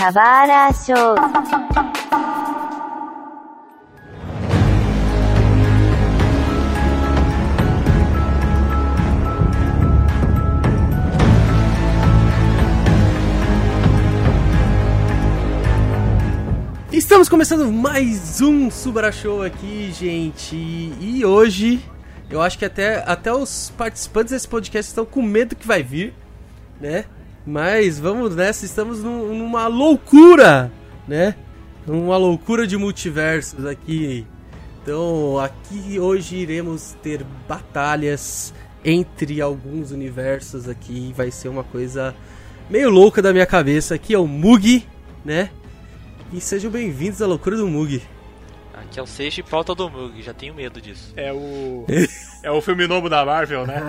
Kabara Show. Estamos começando mais um Subara Show aqui, gente. E hoje eu acho que até, até os participantes desse podcast estão com medo que vai vir, né? Mas vamos nessa, estamos num, numa loucura, né? Uma loucura de multiversos aqui. Então, aqui hoje iremos ter batalhas entre alguns universos aqui. Vai ser uma coisa meio louca da minha cabeça. Aqui é o Mugi, né? E sejam bem-vindos à loucura do Mug. Aqui é o sexto e pauta do Mug, já tenho medo disso. É o. é o filme novo da Marvel, né?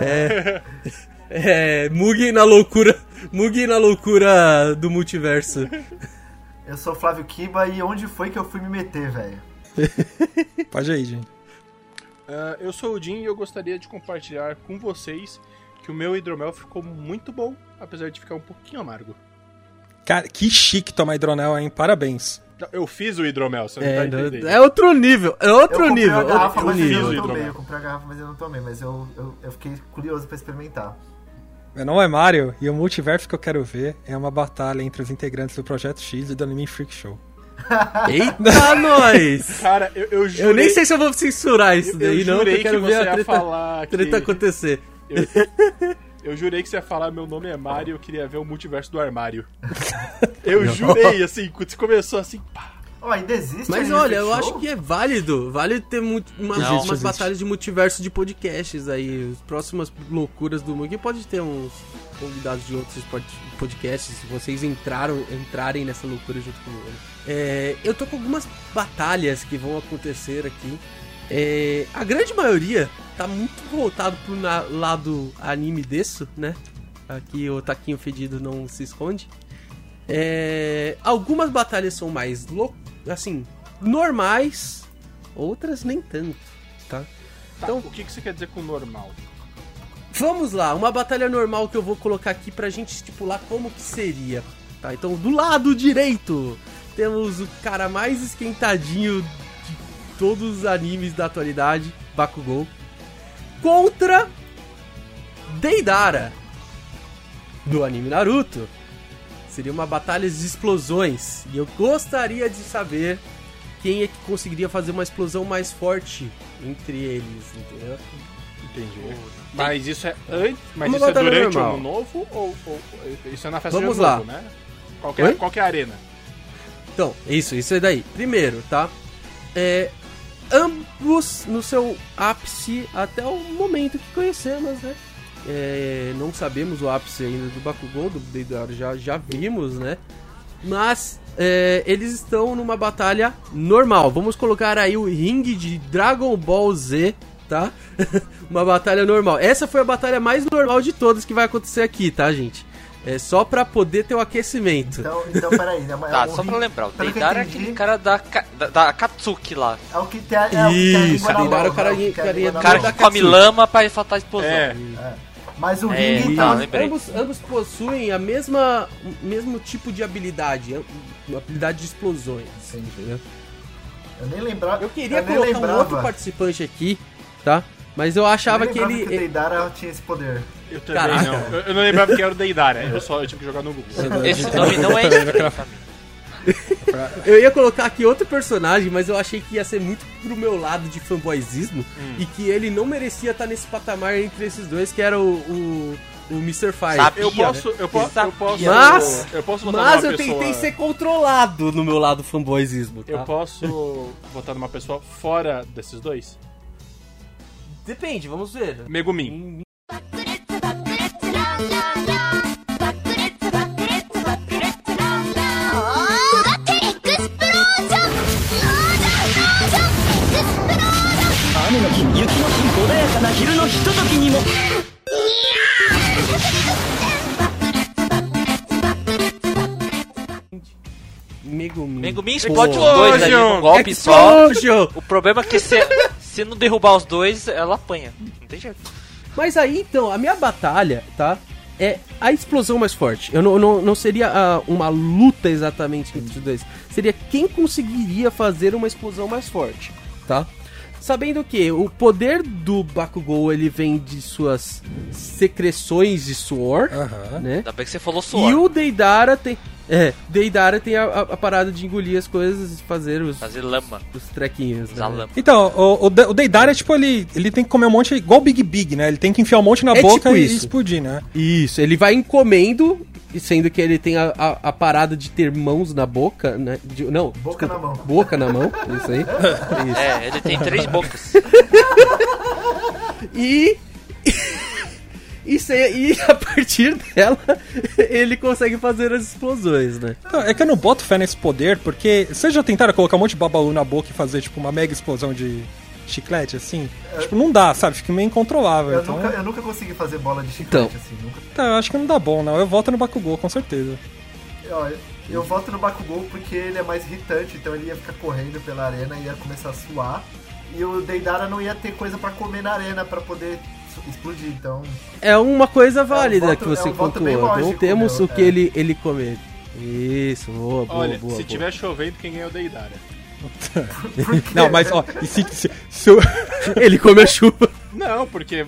É. É. Mug na loucura. Mug na loucura do multiverso. Eu sou o Flávio Kiba e onde foi que eu fui me meter, velho? Pode aí, gente. Uh, eu sou o Jim e eu gostaria de compartilhar com vocês que o meu hidromel ficou muito bom, apesar de ficar um pouquinho amargo. Cara, que chique tomar hidronel, hein? Parabéns. Eu fiz o hidromel, você não é, tá entendendo. É outro nível, é outro eu nível. A garrafa, outro mas nível. Eu, não tomei, eu comprei a garrafa, mas eu não tomei, mas eu, eu, eu fiquei curioso pra experimentar. Meu nome é Mario e o multiverso que eu quero ver é uma batalha entre os integrantes do Projeto X e do Anime Freak Show. Eita, nós! Cara, eu, eu jurei... Eu nem sei se eu vou censurar isso daí, eu não, porque eu quero que ver a treta, falar treta que... acontecer. Eu... Eu jurei que você ia falar meu nome é Mario e eu queria ver o multiverso do armário. Eu jurei, assim, quando você começou assim, pá. Oh, ainda existe Mas olha, eu acho que é válido. Válido ter muito, uma, Não, umas existe. batalhas de multiverso de podcasts aí. As próximas loucuras do Mug pode ter uns convidados de outros pod- podcasts. Se vocês entraram, entrarem nessa loucura junto comigo. É, eu tô com algumas batalhas que vão acontecer aqui. É, a grande maioria tá muito voltado pro na- lado anime desse, né? Aqui o taquinho fedido não se esconde. É, algumas batalhas são mais lou- assim, normais, outras nem tanto, tá? Tá, Então- o que, que você quer dizer com normal? Vamos lá, uma batalha normal que eu vou colocar aqui pra gente estipular como que seria, tá? Então, do lado direito, temos o cara mais esquentadinho de todos os animes da atualidade, Bakugou, contra Deidara, do anime Naruto. Seria uma batalha de explosões, e eu gostaria de saber quem é que conseguiria fazer uma explosão mais forte entre eles, entendeu? Entendi. Mas isso é antes. Mas Uma isso é durante o normal. ano novo ou, ou- isso é na festa Vamos de ano lá. novo, né? Qual que, é, qual que é a arena? Então, isso, isso é daí. Primeiro, tá? É, ambos no seu ápice até o momento que conhecemos, né? É, não sabemos o ápice ainda do Bakugou, do Deidara já, já vimos, né? Mas é, eles estão numa batalha normal. Vamos colocar aí o ringue de Dragon Ball Z, tá? uma batalha normal. Essa foi a batalha mais normal de todas que vai acontecer aqui, tá, gente? É só pra poder ter o aquecimento. Então, então peraí. É, uma- Tá, é um só pra lembrar, o Deidara é aquele cara da, da, da Katsuki lá. É o que tem a, é o que tem a Isso, Deidara é o cara- né? O que carinha do na O cara que come lama pra soltar a explosão. É. Mas o É, ringue tá, tá. ambos, ambos possuem a mesma o mesmo tipo de habilidade, habilidade de explosões. Sim. entendeu? Eu nem lembrava. Eu queria nem colocar um lembrava. outro participante aqui, tá? Mas eu achava eu que ele. que o Deidara tinha esse poder. Eu também Caraca. não. Eu, eu não lembrava que era o Deidara. Eu só eu tive que jogar no Google. Esse nome não é. Eu ia colocar aqui outro personagem, mas eu achei que ia ser muito pro meu lado de fanboyzismo Hum. e que ele não merecia estar nesse patamar entre esses dois, que era o, o, o Mr. Fire. Sabia, Eu posso, eu posso, eu Sabia. posso, Mas- eu posso votar Mas eu pessoa. tentei ser controlado no meu lado fanboyzismo, tá? Eu posso votar numa pessoa fora desses dois? Depende, vamos ver. Megumin. Megumin. Megumin explode os dois ali num golpe só. Explosion! O problema é que se, se não derrubar os dois, ela apanha. Não tem jeito. Mas aí, então, a minha batalha, tá? é a explosão mais forte. Eu não, não, não seria ah, uma luta exatamente entre os dois. Seria quem conseguiria fazer uma explosão mais forte, tá? Sabendo que o poder do Bakugou ele vem de suas secreções de suor, Aham. né? Ainda bem que você falou suor. E o Deidara tem. É, Deidara tem a, a- a parada de engolir as coisas e fazer os, Fazer lama. os trequinhos. Né? lama. Então, o, o, De- o Deidara, tipo, ele, ele tem que comer um monte, igual o Big Big, né? Ele tem que enfiar um monte na É boca tipo e isso. explodir, né? Isso, ele vai encomendo, e sendo que ele tem a, a, a parada de ter mãos na boca, né? De- não, Boca na mão. boca na mão, isso aí. Isso. É, ele tem três bocas. E. E, e a partir dela, ele consegue fazer as explosões, né? É que eu não boto fé nesse poder, porque vocês já tentaram colocar um monte de babalu na boca e fazer, tipo, uma mega explosão de chiclete, assim? Tipo, não dá, sabe? Fica meio incontrolável. Eu, então, nunca, eu nunca consegui fazer bola de chiclete Então. assim. Nunca. Então, eu acho que não dá bom, não. Eu volto no Bakugou, com certeza. Eu, eu voto no Bakugou porque ele é mais irritante, então ele ia ficar correndo pela arena e ia começar a suar. E o Deidara não ia ter coisa pra comer na arena pra poder explodir, então. É uma coisa válida voto- que você é um pontuou. Não temos meu, o que é. ele, ele comer. Isso, boa, boa, Olha, boa. se boa. tiver chovendo, quem ganha é o Deidara. Não, mas, ó, e se, se, se eu- Ele come a chuva, Não, porque,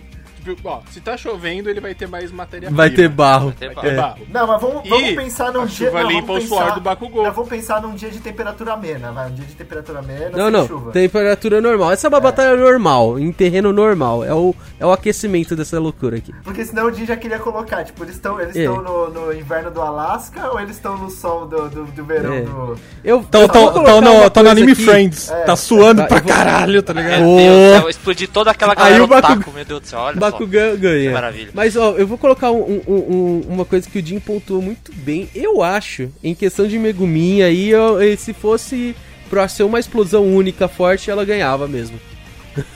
ó, se tá chovendo, ele vai ter mais matéria vai ter barro. ter Vai barro. ter É. barro. Não, mas vamos, E vamos pensar num dia. chuva não, limpa o suor pensar- do Bakugou. Não, vamos pensar num dia de temperatura amena, vai. Um dia de temperatura amena, Não, sem não, chuva. temperatura normal. Essa é uma batalha normal, em terreno normal. É o, é o aquecimento dessa loucura aqui. Porque senão o Jin já queria colocar, tipo, eles estão eles É. estão no, no inverno do Alasca ou eles estão no sol do, do, do verão É. do. Eu Tão, tão, tão no, tão no anime aqui. Friends. É. Tá suando Tá, pra vou- caralho, tá ligado? Meu. Deus toda aquela galera Aí o Baku- taco, meu Deus do céu, olha. Bakugan ganha. Que maravilha. Mas ó, eu vou colocar um- um- um- uma coisa que o Jim pontuou muito bem. Eu acho, em questão de Megumin, aí eu- se fosse pra ser uma explosão única forte, ela ganhava mesmo.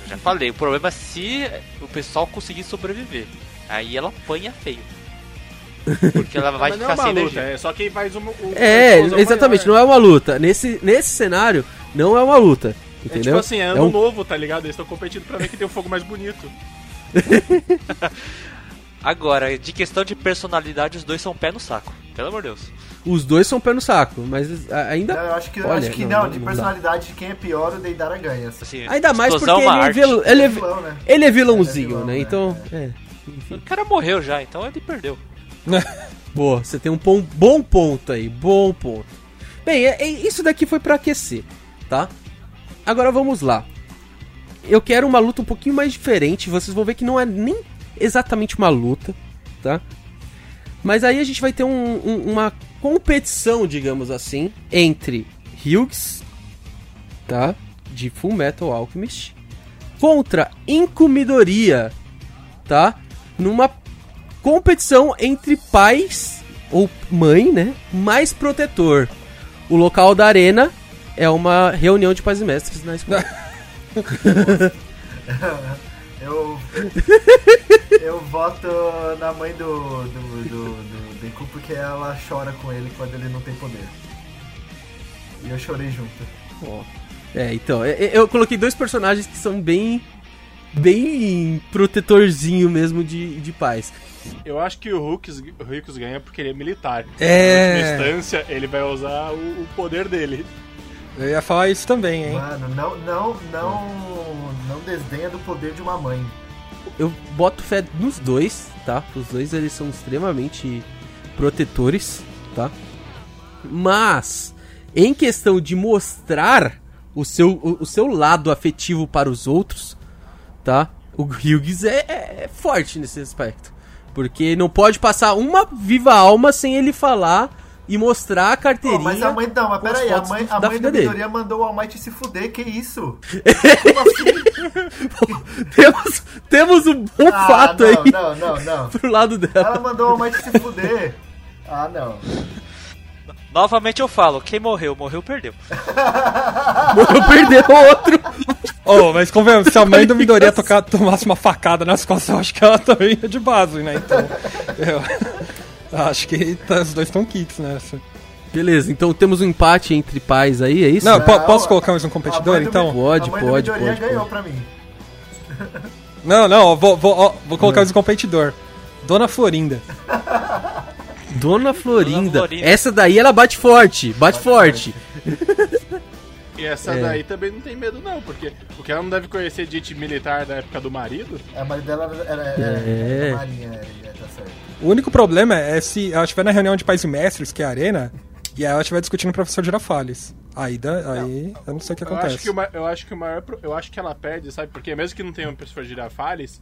Já falei, o problema é se o pessoal conseguir sobreviver. Aí ela apanha feio. Porque ela vai não ficar é uma sem luta, energia. é só quem faz uma. uma É, exatamente, maior. não é uma luta. Nesse, nesse cenário, não é uma luta. É Entendeu? tipo assim, é ano um- novo, tá ligado? Eles estão competindo pra ver quem tem o fogo mais bonito. Agora, de questão de personalidade, os dois são pé no saco. Pelo amor de Deus. Os dois são pé no saco, mas ainda. Não, eu acho que, Olha, acho que não, não, não- de personalidade de quem é pior, o Deidara ganha. Assim, Ainda mais porque ele é é, vil- ele, é, vi- vilão, né? ele é vilãozinho, Ele é vilão, né? né? Então, é. O cara morreu já, então ele perdeu. Boa, você tem um pon- bom ponto aí, bom ponto. Bem, é- é- isso daqui foi pra aquecer, tá? Agora vamos lá. Eu quero uma luta um pouquinho mais diferente. Vocês vão ver que não é nem exatamente uma luta, tá? Mas aí a gente vai ter um- um- uma competição, digamos assim, entre Hughes, tá? De Full Metal Alchemist, contra Incumidoria, tá? Numa competição entre pais ou mãe, né? Mais protetor. O local da arena é uma reunião de pais e mestres na escola. Eu. eu voto na mãe do, do, do, do Deku porque ela chora com ele quando ele não tem poder. E eu chorei junto. Ó. É, então, é- é- eu coloquei dois personagens que são bem. bem protetorzinho mesmo de, de pais. Eu acho que o Hooks ganha porque ele é militar. É. Na última instância, ele vai usar o, o poder dele. Eu ia falar isso também, hein? Mano, não, não, não, não desdenha do poder de uma mãe. Eu boto fé nos dois, tá? Os dois eles são extremamente protetores, tá? Mas, em questão de mostrar o seu, o, o seu lado afetivo para os outros, tá? O Hughes é, é- é forte nesse aspecto. Porque não pode passar uma viva alma sem ele falar e mostrar a Pô, carteirinha. mas a mãe, não, mas peraí, a mãe, do- a da mãe dele. Midoriya mandou o All Might se fuder, que isso? Como assim? temos, temos um bom Ah, fato não, aí Não, não, não. pro lado dela. Ela mandou o All Might se fuder. Ah, não. Novamente eu falo, quem morreu, morreu, perdeu. Morreu, perdeu outro. Oh, mas convenhamos, se a mãe do Midoriya tocar, tomasse uma facada nas costas, eu acho que ela também ia de base, né? Então, eu acho que tá- os dois estão kits nessa. Beleza, então temos um empate entre pais aí, é isso? Não, po- posso colocar mais um a competidor, então? Pode, pode, pode, ganhou pode. pra mim. Não, não, ó, vou, vou, ó, vou colocar mais um competidor. Dona Florinda. Dona Florinda. Florinda. Essa daí ela bate forte, bate, forte. E essa É. daí também não tem medo, não, porque, porque ela não deve conhecer gente militar da época do marido. A mãe dela era, era, era, É. era marinha, é, é, tá certo. O único problema é se ela estiver na reunião de pais e mestres, que é a arena, e ela estiver discutindo o professor Girafales. Aí, dá, aí eu não sei o que Eu acontece. acho que, o, eu acho que o maior. Eu acho que ela perde, sabe? Porque mesmo que não tenha um professor Girafales,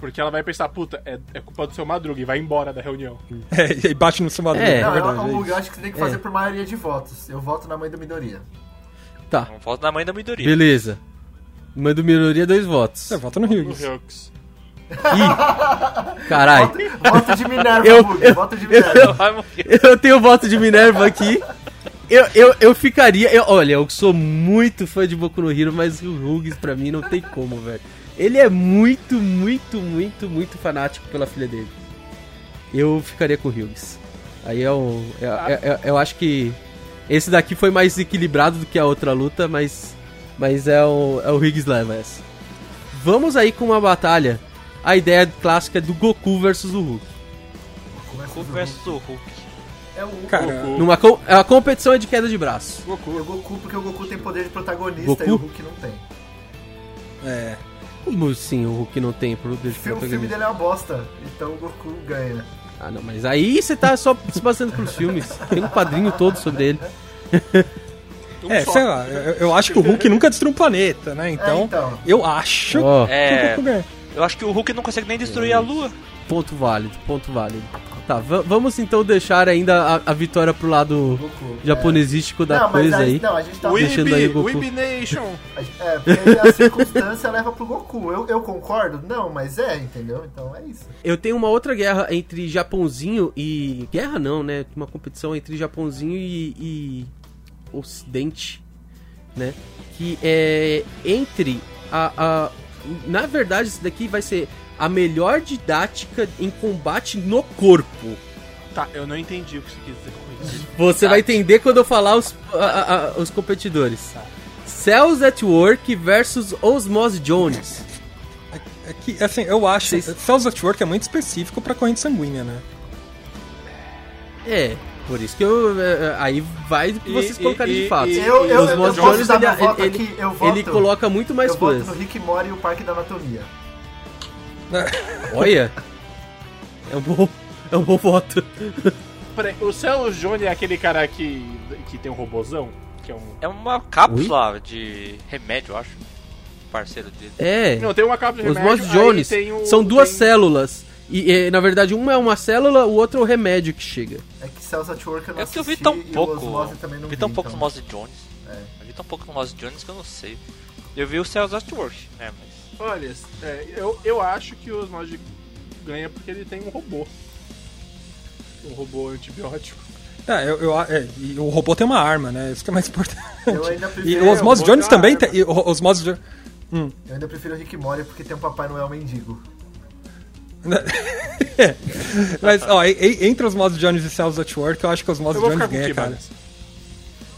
porque ela vai pensar, puta, é, é culpa do seu Madruga e vai embora da reunião. É, e aí bate no seu madruga, É. é, Não, eu, verdade. é eu, eu acho que você tem que fazer por maioria de votos. Eu voto na mãe do Midoriya. Tá, Não voto na mãe da beleza. Manda minoria dois votos. É, vota no No Hughes. Hux. Ih! Carai. Voto de Minerva, Eu- Bug, eu- voto de Minerva. Morrer. Eu tenho voto de Minerva aqui. Eu, eu, eu ficaria. eu- olha, eu sou muito fã de Boku no Hero, mas o Hughes pra mim não tem como, velho. Ele é muito, muito, muito, muito fanático pela filha dele. Eu ficaria com o Hughes. Aí é um. é- é- é- eu acho que esse daqui foi mais equilibrado do que a outra luta, mas. Mas é o, é o Hughes leva essa. Vamos aí com uma batalha. A ideia clássica do Goku versus o Hulk. Goku do versus o Hulk. É o Cara, Goku. Numa com, a competição é de queda de braço. É o Goku, porque o Goku tem poder de protagonista Goku? e o Hulk não tem. É. Como assim o Hulk não tem poder de O filme, o filme protagonista? dele é uma bosta, então o Goku ganha. Ah, não, mas aí você tá só se baseando pros filmes. Tem um quadrinho todo sobre ele. Um É, só. sei lá, eu, eu acho que o Hulk nunca destruiu um planeta, né? Então, É, então. eu acho Ó, que o É, eu acho que o Hulk não consegue nem destruir a Lua. ponto válido, ponto válido. Tá, va- vamos então deixar ainda a, a vitória pro lado Goku. japonesístico da não, mas coisa a- aí. Não, a gente tá. Deixando aí o Goku. Weeb Nation. É, porque a circunstância leva pro Goku. Eu, eu concordo? Não, mas é, entendeu? Então é isso. Eu tenho uma outra guerra entre Japãozinho e. Guerra não, né? Uma competição entre Japãozinho e, e Ocidente, né? Que é entre a, a. Na verdade, isso daqui vai ser a melhor didática em combate no corpo. Tá, eu não entendi o que você quis dizer com isso. Você vai entender quando eu falar os, a- a- os competidores. Cells at Work versus Osmose Jones. É que, assim, eu acho. Vocês- Cells at Work é muito específico pra corrente sanguínea, né? É, por isso que eu. é, Aí vai do que vocês e- colocarem de e- fato. e- Eu- eu- Os eu Osmose posso Jones, dar ele, ele- aqui? Eu ele voto- coloca muito mais eu voto coisas. no Rick Mori e o Parque da Anatomia. Olha. É um bom, é um bom voto. Peraí, o Celo Johnny é aquele cara que, que tem um robozão? Que é um... É uma cápsula de remédio, eu acho. Parceiro dele. É. Não, tem uma capa de Os remédio, aí Jones tem o- são duas tem- células. E, e, na verdade, uma é uma célula, o outro é o remédio que chega. É que Cells at Work eu não É que eu vi tão e pouco. Osmose também não vi tão vi, pouco então. no Jones. É. Eu vi tão pouco no Mose Jones que eu não sei. Eu vi o Cells at Work, né? Mas. Olha, é, eu, eu acho que o Osmose ganha porque ele tem um robô. Um robô antibiótico. É, eu, eu- é, e o robô tem uma arma, né? Isso que é mais importante. Eu ainda E prefiro, o Osmose Jones também tem. e o Osmose Jo- eu ainda prefiro o Rick Mori porque tem um Papai Noel mendigo. Mas, ó, e- e- entre os Osmose Jones e Cells at Work, eu acho que os vou Jones ganha, cara.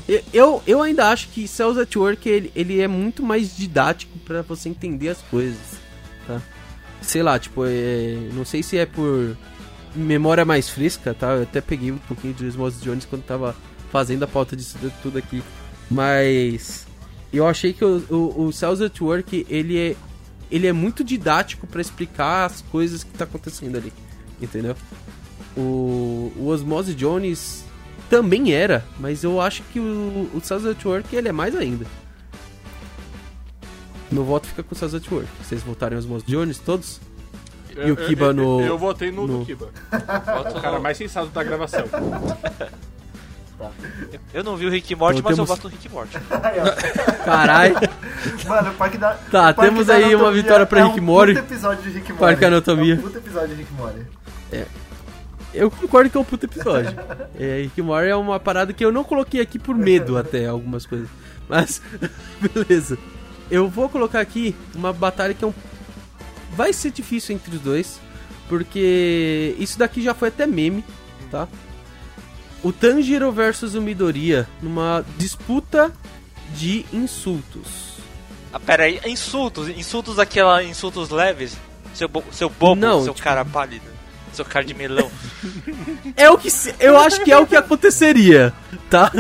Eu- Eu, ainda acho que Cells at Work ele, ele é muito mais didático pra você entender as coisas, tá? Sei lá, tipo, é, não sei se é por memória mais fresca, tá? Eu até peguei um pouquinho de Osmose Jones quando tava fazendo a pauta disso tudo aqui, mas eu achei que o, o, o Cells at Work ele é, ele é muito didático pra explicar as coisas que tá acontecendo ali, entendeu? O, o Osmose Jones também era, mas eu acho que o, o at Work ele é mais ainda. Meu voto fica com o at Work. Vocês votarem os Osmose Jones todos? E o Eu- Kiba eu, no- Eu, eu votei no, no- do Kiba. O cara no- mais sensato da gravação. Eu não vi o Rick Morty, Então mas temos- eu voto no Rick Morty. Caralho, Mano, o Parque da. Tá, o Parque temos da aí uma vitória pra é Rick um Mori. puta episódio de Rick Mori. Parque Anatomia. É um puta episódio de Rick Mori. Eu concordo que é um puto episódio. É, Rick and Morty é uma parada que eu não coloquei aqui por medo até, algumas coisas. Mas, beleza. Eu vou colocar aqui uma batalha que é um... Vai ser difícil entre os dois, porque isso daqui já foi até meme, tá? O Tanjiro versus o Midoriya numa disputa de insultos. Ah, pera aí, insultos, insultos daquela, insultos leves. Seu, bo- seu bobo, Não, seu tipo- cara pálido. Seu cara de melão. É o que se- eu acho que é o que aconteceria, tá?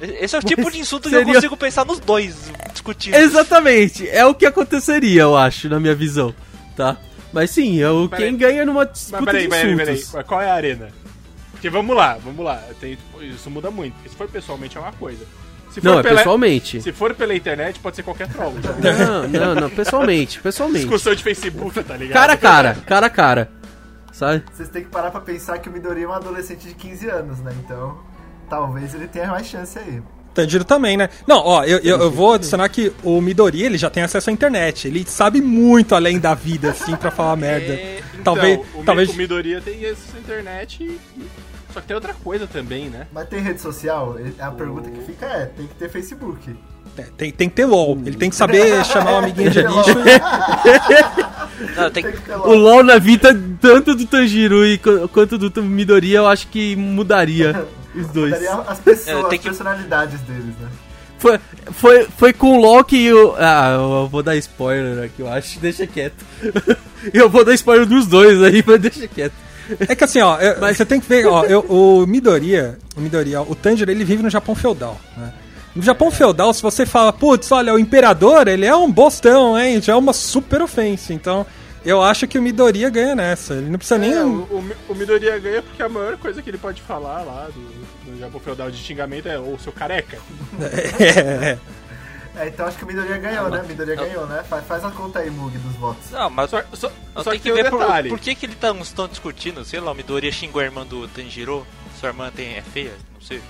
Esse é o tipo de insulto que eu Seria- consigo pensar nos dois discutindo. Exatamente, é o que aconteceria, eu acho, na minha visão, tá? Mas sim, é o Peraí. quem ganha numa Mas disputa peraí, de peraí, peraí. insultos. Mas Qual é a arena? Porque vamos lá, vamos lá. Tem- isso muda muito. Se for pessoalmente é uma coisa. Se for Não, é pela, pessoalmente. Se for pela internet, pode ser qualquer troll. tá? Não, não, não, pessoalmente, pessoalmente. Discussão de Facebook, tá ligado? Cara a cara, cara a cara. Sabe? Vocês têm que parar pra pensar que o Midori é um adolescente de 15 anos, né? Então, talvez ele tenha mais chance aí. Tanjiro também, né? Não, ó, eu, eu, eu vou adicionar que o Midori, ele já tem acesso à internet. Ele sabe muito além da vida, assim, pra falar merda. É, então, talvez, o, talvez... o Midoriya tem essa internet e... Só que tem outra coisa também, né? Mas tem rede social? A pergunta que fica é, tem que ter Facebook. É, Tem, tem que ter LOL. Ele tem que saber chamar o amiguinho de lixo. Não, tem O LoL na vida, tanto do Tanjiro e qu- quanto do Midoriya, eu acho que mudaria os dois. Daria as pessoas, É, as que- personalidades deles, né? Foi, foi, foi com o LoL que eu... Ah, eu vou dar spoiler aqui, eu acho. Deixa quieto. eu vou dar spoiler dos dois aí, mas deixa quieto. É que assim, ó, eu- você tem que ver, ó, eu- o Midoriya, o Midoriya, o Tanjiro, ele vive no Japão feudal, né? No Japão feudal, se você fala, putz, olha, o imperador, ele é um bostão, hein? Já é uma super ofensa. Então, eu acho que o Midoriya ganha nessa. Ele não precisa nem. É, o, o, Mi- o Midoriya ganha porque a maior coisa que ele pode falar lá do, do Japão Feudal de xingamento é ô seu careca. É, É, então acho que o Midoriya ganhou, né? Midoriya ganhou, né? Faz, faz a conta aí, Mug, dos votos. Não, mas Só, só, eu só tenho que que tem um ver por, detalhe. por que, que ele tá, estão discutindo. Sei lá, o Midoriya xingou a irmã do Tanjiro. Sua irmã tem, é feia, não sei.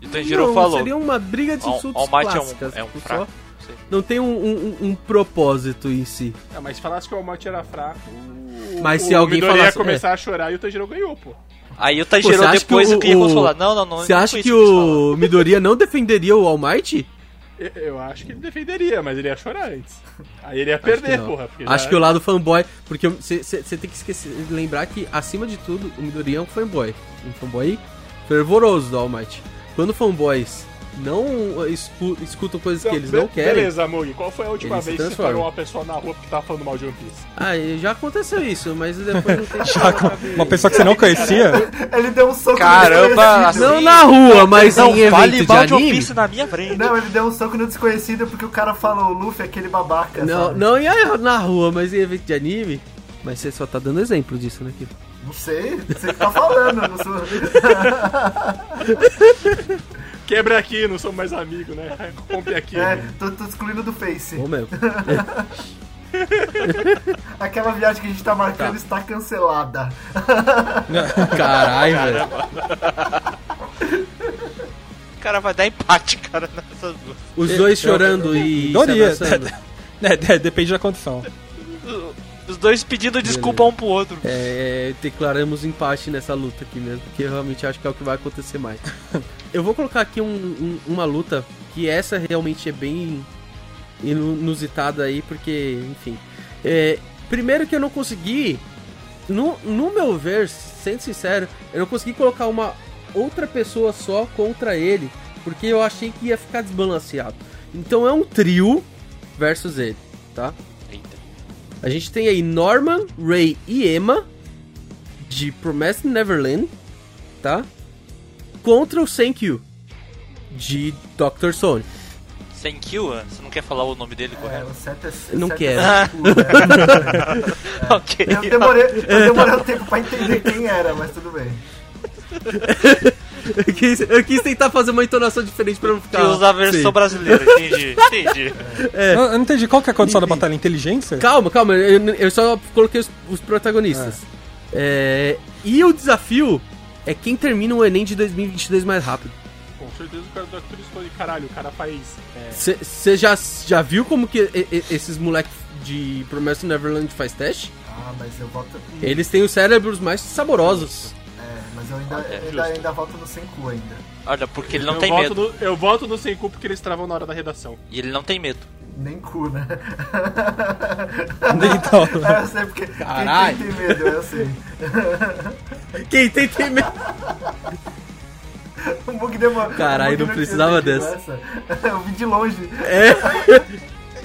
E o Tanjiro Não, falou. Seria uma briga de All, insultos All Might é clássicas. um, é um fraco. só. não. Não tem um, um, um propósito em si. Ah, mas se falasse que o Almighty era fraco, o, Mas o se alguém Midoriya falasse- ia começar a chorar e o Tanjiro ganhou, pô. Aí o Tanjiro depois que o, o- que ia o- falar. Não, não, não. Você não acha que falar. o Midoriya não defenderia o All Might? Eu, acho que ele defenderia, mas ele ia chorar antes. Aí ele ia perder, porra. Acho já- que o lado fanboy. Porque você tem que esquecer, lembrar que, acima de tudo, o Midoriya é um fanboy. Um fanboy fervoroso do All Might. Quando fanboys não escu- escutam coisas que eles não querem. Beleza, Mug, qual foi a última vez que você parou uma pessoa na rua porque tava falando mal de One Piece? Ah, já aconteceu isso, mas depois não tem Já uma pessoa que você não conhecia. Ele deu um soco Caramba, no desconhecido. Não na rua, mas Não em evento de mal de One anime. Piece na minha frente. Não, ele deu um soco no desconhecido porque o cara falou, o Luffy é aquele babaca, Não, sabe? não ia na rua, mas em evento de anime. Mas você só tá dando exemplo disso, né, Kiko? Não sei, você que tá falando, não sou... Quebra aqui, não somos mais amigos, né? Compre aqui. É, tô, tô excluindo do Face. Ou mesmo. Aquela viagem que a gente tá marcando está cancelada. Caralho, velho. O cara vai dar empate, cara, nessas duas. Os dois chorando e. Abraçando. É, é, depende da condição. Os dois pedindo desculpa um pro outro. É, declaramos empate nessa luta aqui mesmo, porque eu realmente acho que é o que vai acontecer mais. eu vou colocar aqui um- um- uma luta que essa realmente é bem inusitada aí, porque, enfim. É, primeiro que eu não consegui, no, no meu ver, sendo sincero, eu não consegui colocar uma outra pessoa só contra ele, porque eu achei que ia ficar desbalanceado. Então é um trio versus ele, tá? Eita. A gente tem aí Norman, Ray e Emma de Promised Neverland, tá? Contra o Senkyu de Dr. Stone. Sem kill, ah, você não quer falar o nome dele É, correto? o é... Não certo quero. É, é. ok. eu, demorei, eu demorei um tempo pra entender quem era, mas tudo bem. Eu quis, eu quis tentar fazer uma entonação diferente pra não ficar. Que usa a versão feio. brasileira, entendi. Entendi. É. Eu, eu não entendi qual que é a condição da Enfim. batalha. Inteligência? Calma, calma, eu, eu só coloquei os, os protagonistas. É, e o desafio é quem termina o Enem de 2022 mais rápido. Com certeza o cara do Dr. Stone, caralho, o cara faz. É, Você já, já viu como que esses moleques de Promised Neverland faz teste? Ah, mas eu voto... Eles têm os cérebros mais saborosos. É, mas eu ainda, É, ainda, ainda voto no Senku ainda. Olha, porque ele não eu tem medo. No, eu voto no Senku porque eles travam na hora da redação. E ele não tem medo. Nem cu, né? Então, É, eu sei porque Caralho. quem tem, tem medo, eu sei. Quem tem, tem medo. O Mug demorou. Caralho, o Mug não precisava dessa. entendido essa. Eu vi de longe.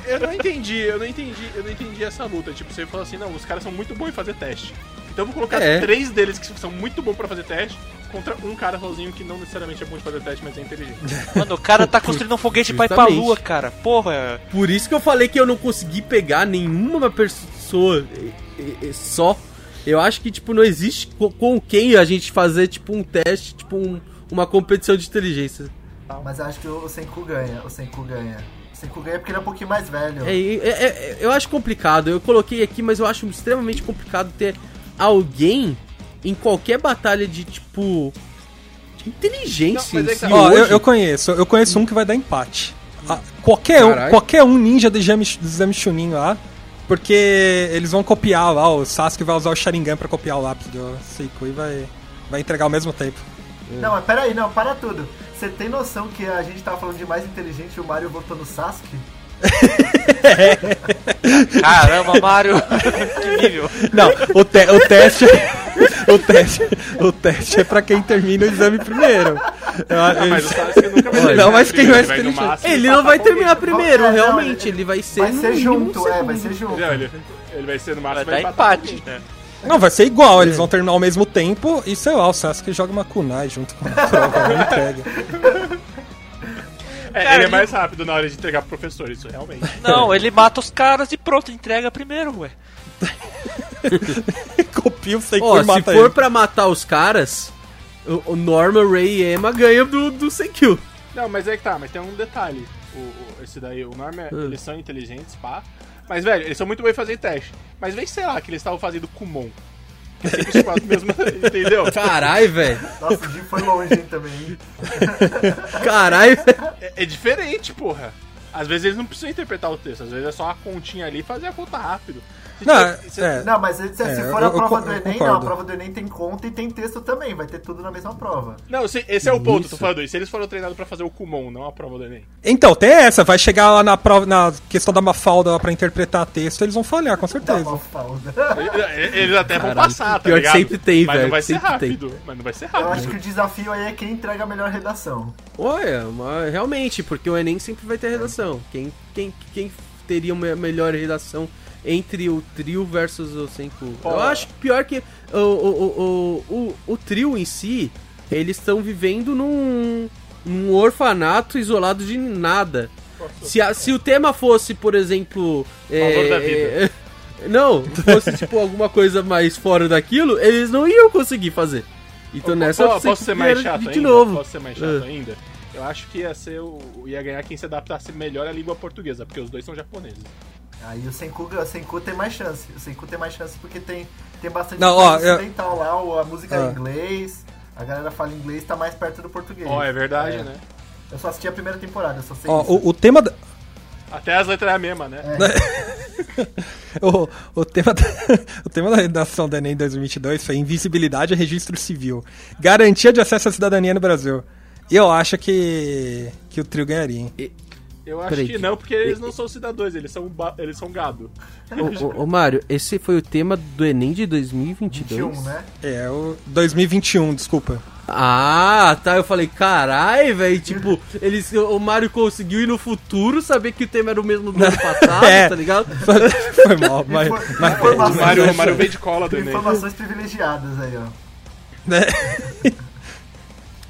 Eu não entendi, eu não entendi, eu não entendi essa luta. Tipo, você falou assim, não, os caras são muito bons em fazer teste. Então eu vou colocar É. três deles que são muito bons pra fazer teste contra um cara sozinho que não necessariamente é bom de fazer teste, mas é inteligente. Mano, o cara tá construindo um foguete pra ir pra lua, cara. Porra. Por isso que eu falei que eu não consegui pegar nenhuma pessoa só. Eu acho que, tipo, não existe co- com quem a gente fazer, tipo, um teste, tipo, um- uma competição de inteligência. Mas eu acho que o Senku ganha. O Senku ganha. O Senku ganha porque ele é um pouquinho mais velho. É, é, é, eu acho complicado. Eu coloquei aqui, mas eu acho extremamente complicado ter alguém em qualquer batalha de, tipo, de inteligência. Não, mas é tá- Ó, eu, hoje. eu conheço, eu conheço um que vai dar empate. Ah, qualquer, um, qualquer um ninja do exame, do exame Chunin lá, porque eles vão copiar lá, o Sasuke vai usar o Sharingan pra copiar o lápis do Seiko e vai, vai entregar ao mesmo tempo. Não, mas peraí, não, para tudo. Você tem noção que a gente tava falando de mais inteligente e o Mario votou no Sasuke? Caramba, Mario. que nível. Não, o, te- o teste. o teste. O teste é pra quem termina o exame primeiro. Eu- Ah, mas o Sasuke nunca vai Olha, terminar não, mas quem primeiro, vai ele máximo Ele passar não vai terminar primeiro, É, não, realmente. ele- Ele vai ser Vai ser junto, é, vai ser junto. Não, ele, ele vai ser no Vai máximo dar empatar com empate, né? Não, vai ser igual, eles vão terminar ao mesmo tempo e sei lá, o Sasuke joga uma kunai junto com a prova, não entrega. É, Cara, ele é mais rápido na hora de entregar pro professor, isso realmente. Não, ele mata os caras e pronto, entrega primeiro, ué. Copia o Seiko Ó, e se mata for ele. pra matar os caras, o, o Norman, Ray e Emma ganham do, do Senkyu. Não, mas é que tá, mas tem um detalhe. O, o- esse daí, o Norm, é- Hum. eles são inteligentes, pá. Mas, velho, eles são muito bons em fazer teste. Mas vem, sei lá, que eles estavam fazendo Kumon. Que é sempre os quatro mesmo, entendeu? Caralho, velho. Nossa, o Jim foi longe hein, também. hein? Caralho. É, é diferente, porra. Às vezes eles não precisam interpretar o texto, às vezes é só a continha ali e fazer a conta rápido. Se Não, tiver- se- é. Não, mas se, se É, for eu- a prova eu do eu Enem, concordo. não. A prova do Enem tem conta e tem texto também. Vai ter tudo na mesma prova. Não, se- esse é o ponto, Isso. tô falando. E se eles foram treinados pra fazer o Kumon, não a prova do Enem? Então, tem essa, vai chegar lá na prova, na questão da Mafalda lá pra interpretar texto, eles vão falhar, com certeza. Eles eles até vão Caralho, passar, tá pior ligado? sempre tem, Mas velho, não vai ser sempre tem. rápido. Mas não vai ser Eu rápido. acho que o desafio aí é quem entrega a melhor redação. Olha, mas realmente, porque o Enem sempre vai ter redação. Quem, quem, quem teria uma melhor redação entre o trio versus o Senku? Ó. Eu acho que pior que o, o, o, o, o trio em si, eles estão vivendo num, num orfanato isolado de nada. Se, a- se o tema fosse, por exemplo. Valor da vida. é, não, fosse tipo alguma coisa mais fora daquilo, eles não iam conseguir fazer. Então nessa posso, você posso ser mais chato de ainda? novo. Posso ser mais chato Ah. ainda? Eu acho que ia ser o. ia ganhar quem se adaptasse melhor à língua portuguesa, porque os dois são japoneses. Aí o Senku, o Senku tem mais chance. O Senku tem mais chance porque tem, tem bastante Não, ó, eu- ocidental lá, o- a música é Ah. em inglês, a galera fala inglês, tá mais perto do português. Ó, é verdade, É. né? Eu só assisti a primeira temporada, eu só sei Ó, isso. o, o tema da, Até as letras é a mesma, né? o, o, tema da, o tema da redação do Enem 2022 foi invisibilidade e registro civil. Garantia de acesso à cidadania no Brasil. E eu acho que, que o trio ganharia, hein? Eu acho Peraí, que não, porque eles não são cidadãos, eles são, ba- eles são gado. Ô, ô, ô, Mário, esse foi o tema do Enem de 2022? 21, né? É, o 2021, desculpa. Ah, tá. Eu falei, carai, velho. Tipo, eles, o Mário conseguiu ir no futuro saber que o tema era o mesmo do ano passado, É. tá ligado? Foi mal, mas, Infor- mas O Mario, o Mario veio de cola do Enem. informações privilegiadas aí, ó. né?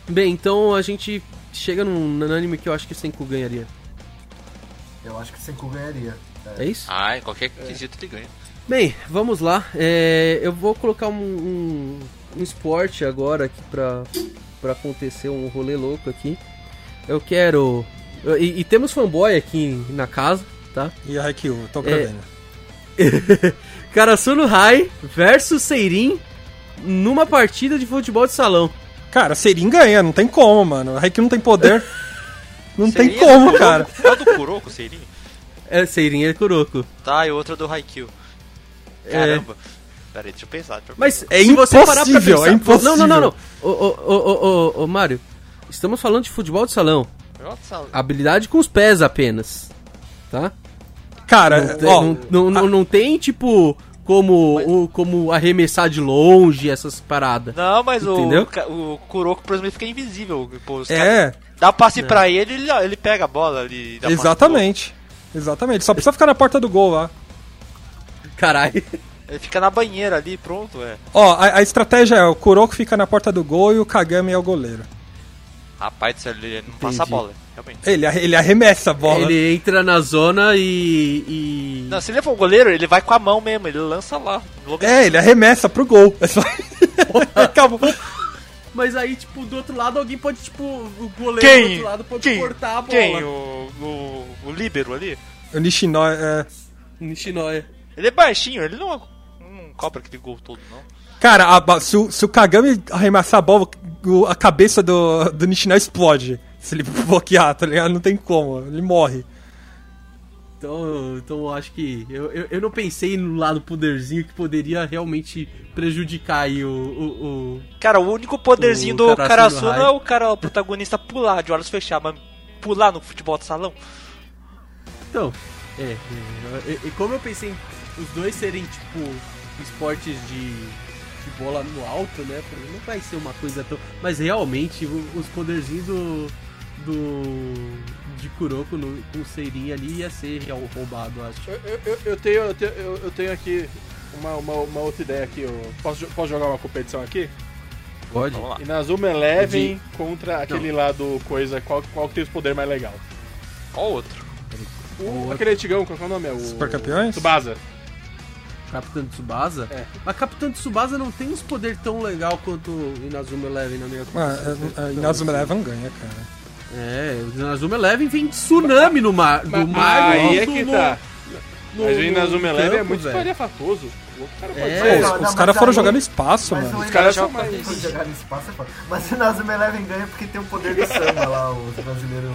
Bem, então a gente chega num anime que eu acho que o Senku ganharia. Eu acho que o Senku ganharia. É isso? Ah, em qualquer quesito ele ganha. Bem, vamos lá. É, eu vou colocar um, um, um esporte agora aqui pra, pra acontecer um rolê louco aqui. Eu quero. E, e temos fanboy aqui na casa, tá? E a Haikyuu, tô É. prevendo. Karasuno Rai versus Seirin numa partida de futebol de salão. Cara, Serin ganha, não tem como, mano. A Haikyuu não tem poder. Não tem Seria como, do cara. É o do Kuroko, Seirin? É, Seirin é Kuroko. Tá, e o outro é do Haikyuu. Caramba. Pera aí, deixa eu pensar. deixa eu Mas É se você parar pra impossível, pensar... é impossível. Não, não, não, não. Ô, ô, ô, ô, ô, ô, Mário, estamos falando de futebol de salão. pensar. Nossa, Habilidade com os pés apenas. Tá? Cara, Não tem, ó, não, não, não, não tem, tipo, como, o, como arremessar de longe essas paradas. Não, mas o, Entendeu? o Kuroko, por exemplo, fica invisível. Pô, é, Dá passe pra ele, ele, ele pega a bola ali. exatamente. Exatamente. Só precisa ficar na porta do gol lá. Caralho. Ele fica na banheira ali, pronto, é. Ó, a, a estratégia é o Kuroko fica na porta do gol e o Kagami é o goleiro. Rapaz, ele não passa a bola, realmente. Ele, ele arremessa a bola. Ele entra na zona e. e... Não, se ele for o goleiro, ele vai com a mão mesmo, ele lança lá. É, ele arremessa pro gol. É só... Acabou. Mas aí, tipo, do outro lado, alguém pode, tipo, o goleiro do Quem? outro lado pode Quem? cortar a bola. Quem? O, o, o líbero ali? O Nishinoya é... Nishinoya. Ele é baixinho, ele não, não cobra aquele gol todo, não. Cara, a se, o, se o Kagami arremessar a bola, o- a cabeça do, do Nishinoya explode. Se ele bloquear, tá ligado? Não tem como, ele morre. Então, então eu acho que. Eu, eu, eu não pensei no lado poderzinho que poderia realmente prejudicar aí o. o, o- Cara, o único poderzinho O do High. é o cara, o protagonista pular de olhos fechados, mas pular no futebol de salão? Então, é. é, é, E como eu pensei em os dois serem, tipo, esportes de, de bola no alto, né? Não vai ser uma coisa tão. Mas realmente, o- os poderzinhos do. do. de Kuroko no, com o Seirin ali ia ser real- roubado, eu acho. Eu, eu- eu- tenho, eu, tenho, eu- tenho aqui uma, uma, uma outra ideia aqui. Eu posso, posso jogar uma competição aqui? Pode? Vamos lá. Inazuma Eleven contra aquele lá do coisa. Qual, qual que tem os poderes mais legal? Qual outro? O, aquele antigão, qual que é o nome? É o Super campeões? Tsubasa. Capitão Tsubasa? É. Mas Capitão Tsubasa não tem uns poderes tão legal quanto o Inazuma Eleven na minha Ah, a, a Inazuma Eleven ganha, cara. É, o Inazuma Eleven vem tsunami no mar. Mas mar aí é que no- tá. no- Mas o Inazuma Eleven é muito espalhafatoso. Cara É. Os não, caras foram aí- jogar no espaço, Mas mano. Os caras são mais- jogar no espaço é. Mas o Inazuma Eleven ganha porque tem o poder do samba lá, os brasileiros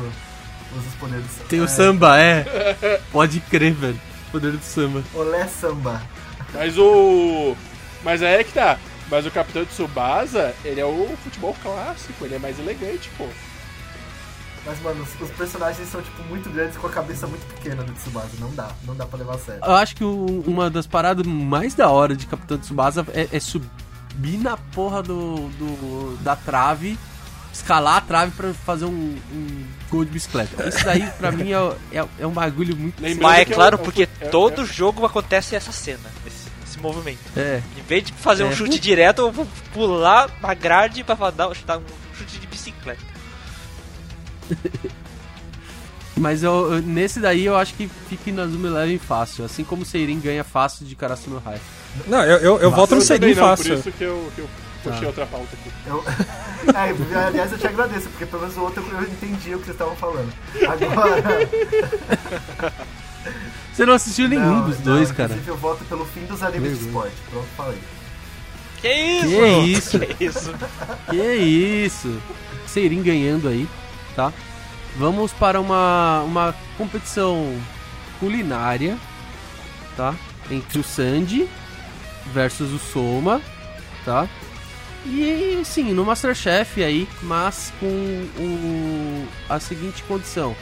usam os poderes do samba. Tem o É, samba, é. Pode crer, velho. Poder do samba. Olé samba. Mas o. Mas aí é que tá. Mas o Capitão Tsubasa, ele é o futebol clássico, ele é mais elegante, pô. Mas, mano, os, os personagens são, tipo, muito grandes com a cabeça muito pequena do Tsubasa. Não dá, não dá pra levar a sério. Eu acho que o- uma das paradas mais da hora de Capitão Tsubasa é, é subir na porra do, do- da trave, escalar a trave pra fazer um, um gol de bicicleta. Isso daí, pra mim, é, é, é um bagulho muito. Mas é que claro, porque é- é- todo jogo acontece essa cena, esse, esse movimento. É. Em vez de fazer um É. chute direto, eu vou pular na grade pra dar, um chute de bicicleta. Mas eu, nesse daí eu acho que fica Inazuma Eleven fácil. Assim como o Seirin ganha fácil de Karasuno High. Não, eu, eu, eu volto no Seirin não, fácil. Por isso que eu, que eu puxei Tá. outra pauta aqui. Eu... é, aliás, eu te agradeço, porque pelo menos o outro eu entendi o que vocês estavam falando. Agora. Você não assistiu nenhum não, dos não, dois, cara. Inclusive, eu voto pelo fim dos animes de esporte. Pronto, falei. Que isso? Que isso? Que isso? Que isso? Seirin ganhando aí, tá? Vamos para uma, uma competição culinária, tá? Entre o Sandy versus o Soma, tá? E sim, no Masterchef aí, mas com o, a seguinte condição: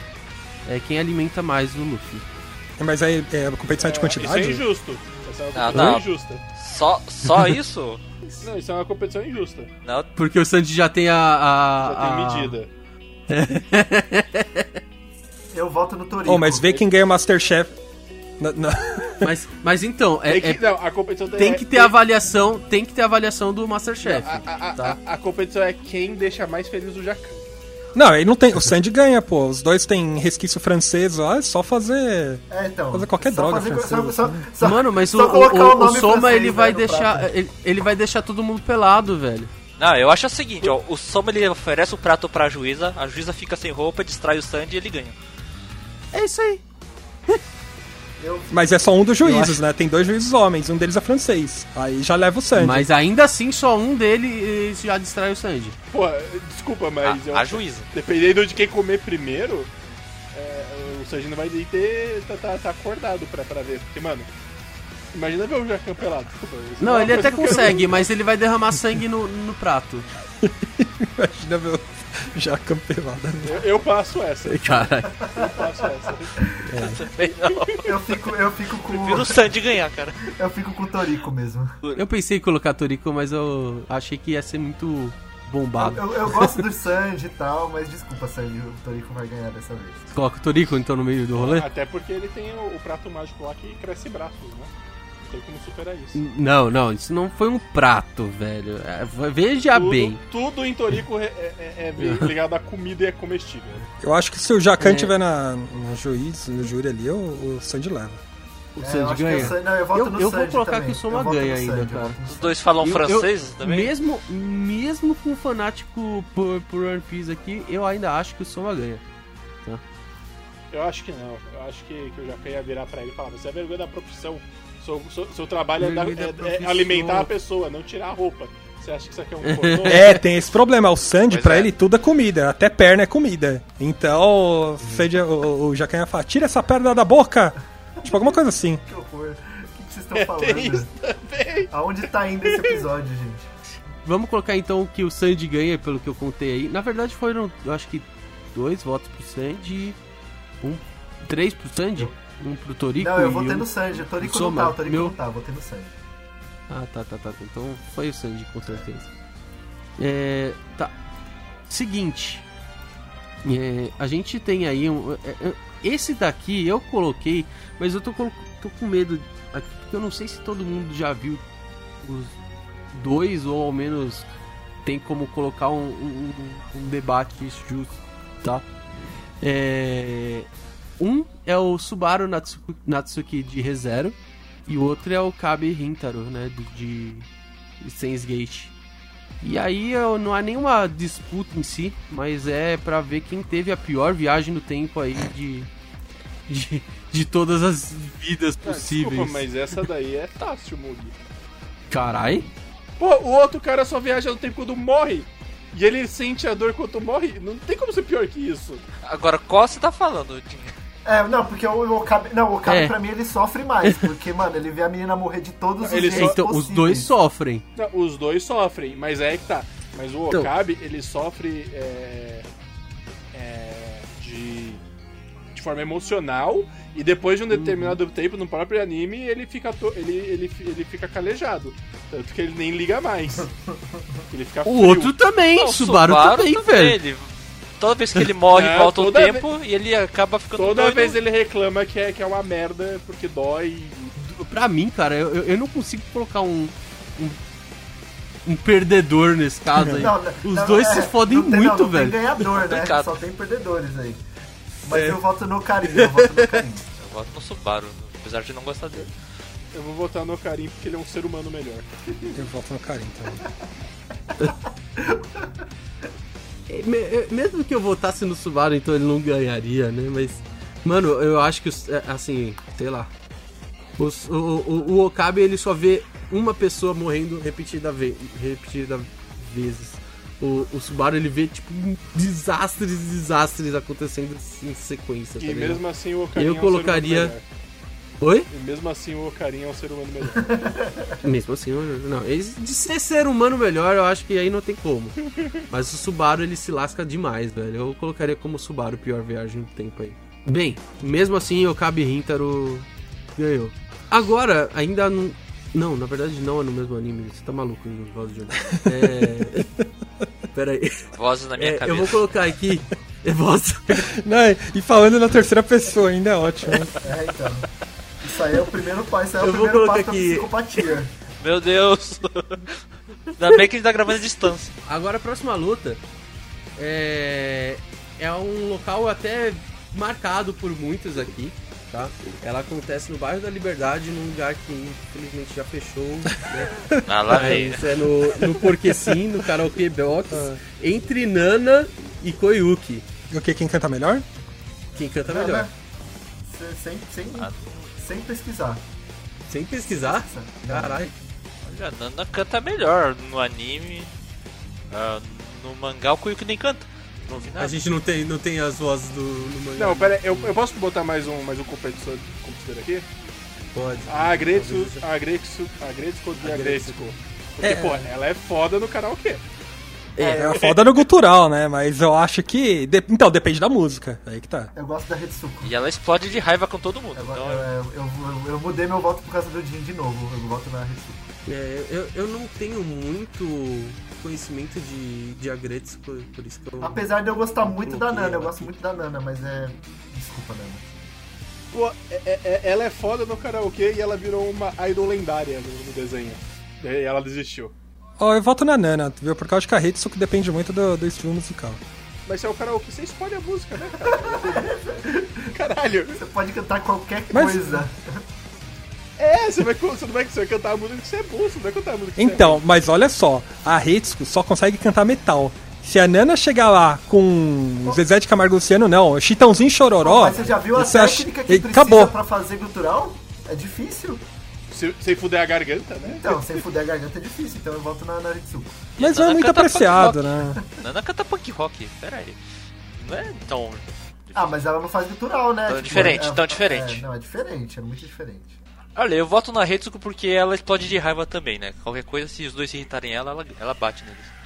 é quem alimenta mais o Luffy. Mas aí é competição de Isso quantidade? é injusto. Essa é uma competição não. injusta. Só, só isso? Não, isso é uma competição injusta. Não, Porque o Sandy já tem a. a- Já tem a- medida. Eu voto no Torino. Oh, mas vê quem ganha o Masterchef. Na- na- Mas, mas então, é- Tem que, é- não, a competição tem que ter avaliação, tem que ter avaliação do Masterchef. A, a- a- tá? a- a competição é quem deixa mais feliz o Jacan. Não, aí não tem. O Sandy ganha, pô. Os dois têm resquício francês lá, é só fazer. É, então. Fazer qualquer só droga fazer- francesa. só- só- só- Mano, mas o, só o, o- Soma francês, ele vai no deixar. Ele, ele vai deixar todo mundo pelado, velho. não, eu acho o seguinte, ó, o Soma ele oferece o prato pra juíza, a juíza fica sem roupa, distrai o Sandy e ele ganha. É isso aí. Eu, Mas é só um dos juízes, acho- né? Tem dois juízes homens, um deles é francês. Aí já leva o Sandy. Mas ainda assim, só um dele eh, já distrai o Sandy. Pô, desculpa, mas A, eu, a juíza. dependendo de quem comer primeiro, é, o Sanji não vai ter. tá, tá, tá acordado pra, pra ver. Porque, mano, imagina ver o Jacan pelado. Desculpa. isso Não, é uma ele até consegue, mas ele vai derramar sangue no, no prato. Imagina Jacan pelado. ver. Eu, eu passo essa. Caralho. Eu passo essa. eu fico, eu fico com. Prefiro o Sandy ganhar, cara. Eu fico com o Torico mesmo. Eu pensei em colocar Toriko, mas eu achei que ia ser muito Eu, bombado. eu, eu gosto do Sanji e tal, mas desculpa, Sanji, o Torico vai ganhar dessa vez. Coloca o Toriko então no meio do rolê? Até porque ele tem o, o prato mágico lá que cresce braços, né? Não tem como superar isso. Não, não, isso não foi um prato, velho. É, veja tudo, bem. Tudo em Torico é, é- é ligado à comida e é comestível. Eu acho que se o Jacan É. tiver na, no juiz, no júri ali, o, o Sandy leva. O É, eu Sandy ganha. o Sandy- não, eu Eu- eu vou Sandy colocar também. que o Soma Eu ganha ainda, Sandy, eu cara. Os dois falam Eu- francês eu- também? Mesmo, mesmo com fanático por, por One Piece aqui, eu ainda acho que o Soma ganha. Eu acho que não. Eu acho que, que eu já ia virar pra ele e falar: você é vergonha da profissão. Seu, seu, seu trabalho é, dar- é- é alimentar a pessoa, não tirar a roupa. Você acha que isso aqui é um pornô? É, tem esse problema. O Sandy, pra é. ele, tudo é comida. Até perna é comida. Então, o, Sandy, o, o Jacan ia falar, tira essa perna da boca. Tipo, alguma coisa assim. Que horror. O que, vocês estão Tem falando? isso também. Aonde tá indo esse episódio, gente? Vamos colocar então que o Sandy ganha, pelo que eu contei aí. Na verdade foram, eu acho que dois votos pro Sandy e um, três pro Sandy, um pro Torico Não, eu votei um... no Sandy. O Torico não tá, o Torico meu- não tá, eu votei no Sandy. Ah, tá, tá, tá. tá. Então foi o Sandy, com certeza. É, tá. Seguinte. É, a gente tem aí um. é, é, esse daqui eu coloquei, mas eu tô, tô com medo aqui, porque eu não sei se todo mundo já viu os dois, ou ao menos tem como colocar um, um- um debate justo, tá? É, um é o Subaru Natsuki, Natsuki de ReZero. E o outro é o Kabe Hintaro, né? De, de Saints Gate. E aí eu- não há nenhuma disputa em si, mas é pra ver quem teve a pior viagem no tempo aí de. de, de todas as vidas Ah, possíveis. Desculpa, mas essa daí é fácil, Mugi. Carai. Pô, o outro cara só viaja no tempo quando morre. E ele sente a dor quando morre. Não tem como ser pior que isso. Agora, qual você tá falando, Dinho? É, não, porque o o Okabe, não, o Okabe É. pra mim ele sofre mais, porque, mano, ele vê a menina morrer de todos os Ele jeitos Então, os possíveis. dois sofrem. Não, os dois sofrem, mas é que tá. Mas o Então- Okabe, ele sofre é, é, de, de forma emocional e depois de um determinado Uhum. tempo, no próprio anime, ele fica, to- ele, ele, ele fica calejado. Tanto que ele nem liga mais. Ele fica O frio. outro também, Não, Subaru, também, velho. Ele, toda vez que ele morre, É, volta o tempo e ele acaba ficando Toda doido. vez ele reclama que é, que é uma merda porque dói. Pra mim, cara, eu, eu- não consigo colocar um. um um perdedor nesse caso aí. Não, Os não, dois é, se fodem não tem- muito, não, velho. Tem ganhador, né? Só tem perdedores aí. Mas É. eu voto no carinho, eu voto no carinho. Eu voto no Subaru, apesar de não gostar dele. Eu vou votar no Karim porque ele é um ser humano melhor. Eu voto no carinho também. Me- Mesmo que eu votasse no Subaru, então ele não ganharia, né? Mas, mano, eu acho que, é, assim, sei lá. Os- o, o, o Okabe, ele só vê uma pessoa morrendo repetida ve repetida vezes. O, o Subaru, ele vê, tipo, desastres e desastres acontecendo em sequência, tá E mesmo assim o Ocarinha Eu é colocaria-. Oi? E mesmo assim o Ocarinha é um ser humano melhor. Mesmo assim, eu- não. De ser ser humano melhor, eu acho que aí não tem como. Mas o Subaru, ele se lasca demais, velho. Eu colocaria como Subaru pior viagem no tempo aí. Bem, mesmo assim, o Kabe Hintaro ganhou. Agora, ainda não... Não, na verdade não é no mesmo anime. Você tá maluco, no Voz de É... Pera aí. Vozes na minha É, eu cabeça. vou colocar aqui... É voz... Não, e falando na terceira pessoa ainda é ótimo. né? É, então. Isso aí é o primeiro passo, isso aí é Eu o vou primeiro colocar passo da aqui- psicopatia. Meu Deus! Ainda bem que a gente tá gravando à distância. Agora a próxima luta é, é um local até marcado por muitos aqui, tá? Ela acontece no bairro da Liberdade, num lugar que infelizmente já fechou, né? Ah, lá vem. Mas é no, no Porque Sim, no Karaokê Box, entre Nana e Koyuki. O que? Quem canta melhor? Quem canta melhor? Sem, sem, Ah. Sem pesquisar. Sem pesquisar? Caralho. Olha, a Nana canta melhor no anime. Ah, no mangá o Kuyuki nem canta. Não vi nada. A gente não tem, não tem as vozes do no mangá. Não, pera aí, eu, eu posso botar mais um, mais um competidor, competidor aqui? pode. A Agretsu, a Agretsu, a Agretsu Agretsu. Porque, É. pô, ela é foda no karaokê. É, é foda no gutural, né? Mas eu acho que. de- Então, depende da música. Aí que tá. Eu gosto da Retsuko. E ela explode de raiva com todo mundo. Eu, Então, eu, eu, eu- eu mudei meu voto por causa do Jin de novo. Eu voto na Retsuko. É, eu, eu não tenho muito conhecimento de, de Agretsu, por, por isso que eu. Apesar de eu gostar muito da Nana, eu gosto muito da Nana, mas é. Desculpa, Nana. Pô, é- é- é- ela é foda no karaokê e ela virou uma idol lendária no, no desenho. E ela desistiu. Ó, eu voto na Nana, viu? Porque eu acho que a Hitsuko depende muito do, do estilo musical. Mas se é o karaokê, você escolhe a música, né, cara? Caralho. Você pode cantar qualquer Mas- coisa. É, você, vai, você não vai, você vai cantar a música que você é bom, você não vai cantar a música que Então, mas olha só, a Hitsuko só consegue cantar metal. Se a Nana chegar lá com Zezé de Camargo Luciano, não, Chitãozinho Chororó. Mas você já viu a você acha- técnica que precisa Acabou. pra fazer gutural? É difícil. Sem fuder a garganta, né? Então, sem fuder a garganta é difícil, então eu volto na Naritsuko. Mas Nana é muito punk apreciado, né? Nana canta punk rock, pera aí. Não é tão. Ah, mas ela não faz gutural, né? Tão diferente, é- tão é- diferente. é, não, é diferente, é muito diferente. Olha, eu voto na Retsuko porque ela explode de raiva também, né? Qualquer coisa, se os dois se irritarem ela, ela, ela bate neles.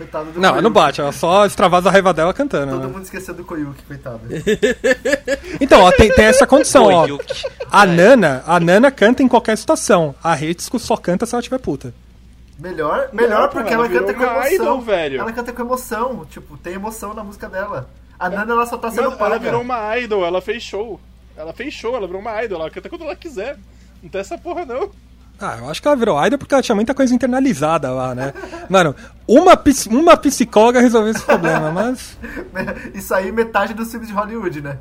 Coitado do Não, Koyuki. não bate, ela só extravasa a raiva dela cantando. Todo né? mundo esqueceu do Koyuki, coitado. Então, ó, tem, tem essa condição, ó. A Nana, a Nana canta em qualquer situação. A Hitsuko só canta se ela tiver puta. Melhor, melhor Não, porque ela ela canta com emoção. idol, velho. Ela canta com emoção, tipo, tem emoção na música dela. A Nana, ela só tá sendo paga. ela virou uma idol, ela fez show. Ela fez show, ela virou uma idol, ela canta quando ela quiser. Não tem essa porra, não. Ah, eu acho que ela virou idol porque ela tinha muita coisa internalizada lá, né? Mano, uma, uma psicóloga resolveu esse problema, mas. Isso aí, metade dos filmes de Hollywood, né?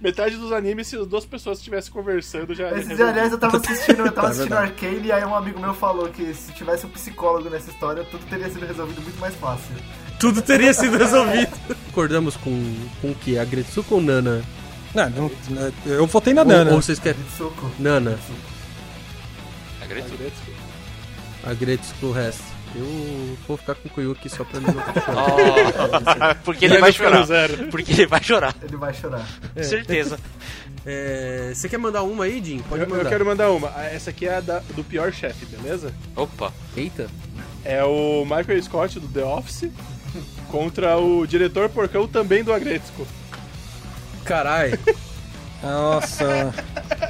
Metade dos animes, se as duas pessoas estivessem conversando, já. Esses já aliás, eu tava assistindo, eu tava É assistindo. Arcane e aí um amigo meu falou que se tivesse um psicólogo nessa história, tudo teria sido resolvido muito mais fácil. Tudo teria sido resolvido. Concordamos com, com o que? A Gretsuko ou Nana? Não, não- eu votei na Ou, Nana. ou vocês querem Mitsuko. Nana? A Gretsuko. A Gretsuko o resto. Eu vou ficar com o Koyuki só pra não chorar. Oh, porque ele vai chorar. Porque ele vai chorar, Ele vai chorar. com certeza. É, Você quer mandar uma aí, Jim? Pode Eu, mandar. eu quero mandar uma. Essa aqui é a da- do pior chefe, beleza? Opa. Eita. É o Michael Scott do The Office contra o diretor porcão também do Agretsuko. Carai. Nossa.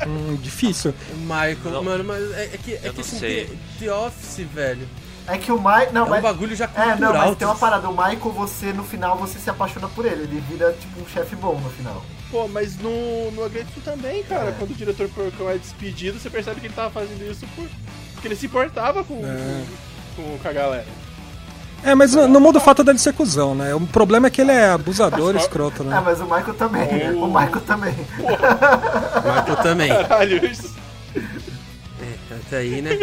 hum, difícil. Michael, Não. mano, mas é, é que, é Eu que assim, sei. The, The Office, velho. É que o Michael. Não, É um mas. bagulho já É, não, cultural. mas tem uma parada. O Michael, você, no final, você se apaixona por ele. Ele vira, tipo, um chefe bom no final. Pô, mas no, no Agretsuko também, cara. É. Quando o diretor porcão é despedido, você percebe que ele tava fazendo isso por- porque ele se importava com, É. com, com a galera. É, mas não, não muda o fato dele ser cuzão, né? O problema é que ele é abusador, escroto, É, né? mas o Michael também. Oh. O Michael também. Michael também. Caralho, isso. É, até aí, né?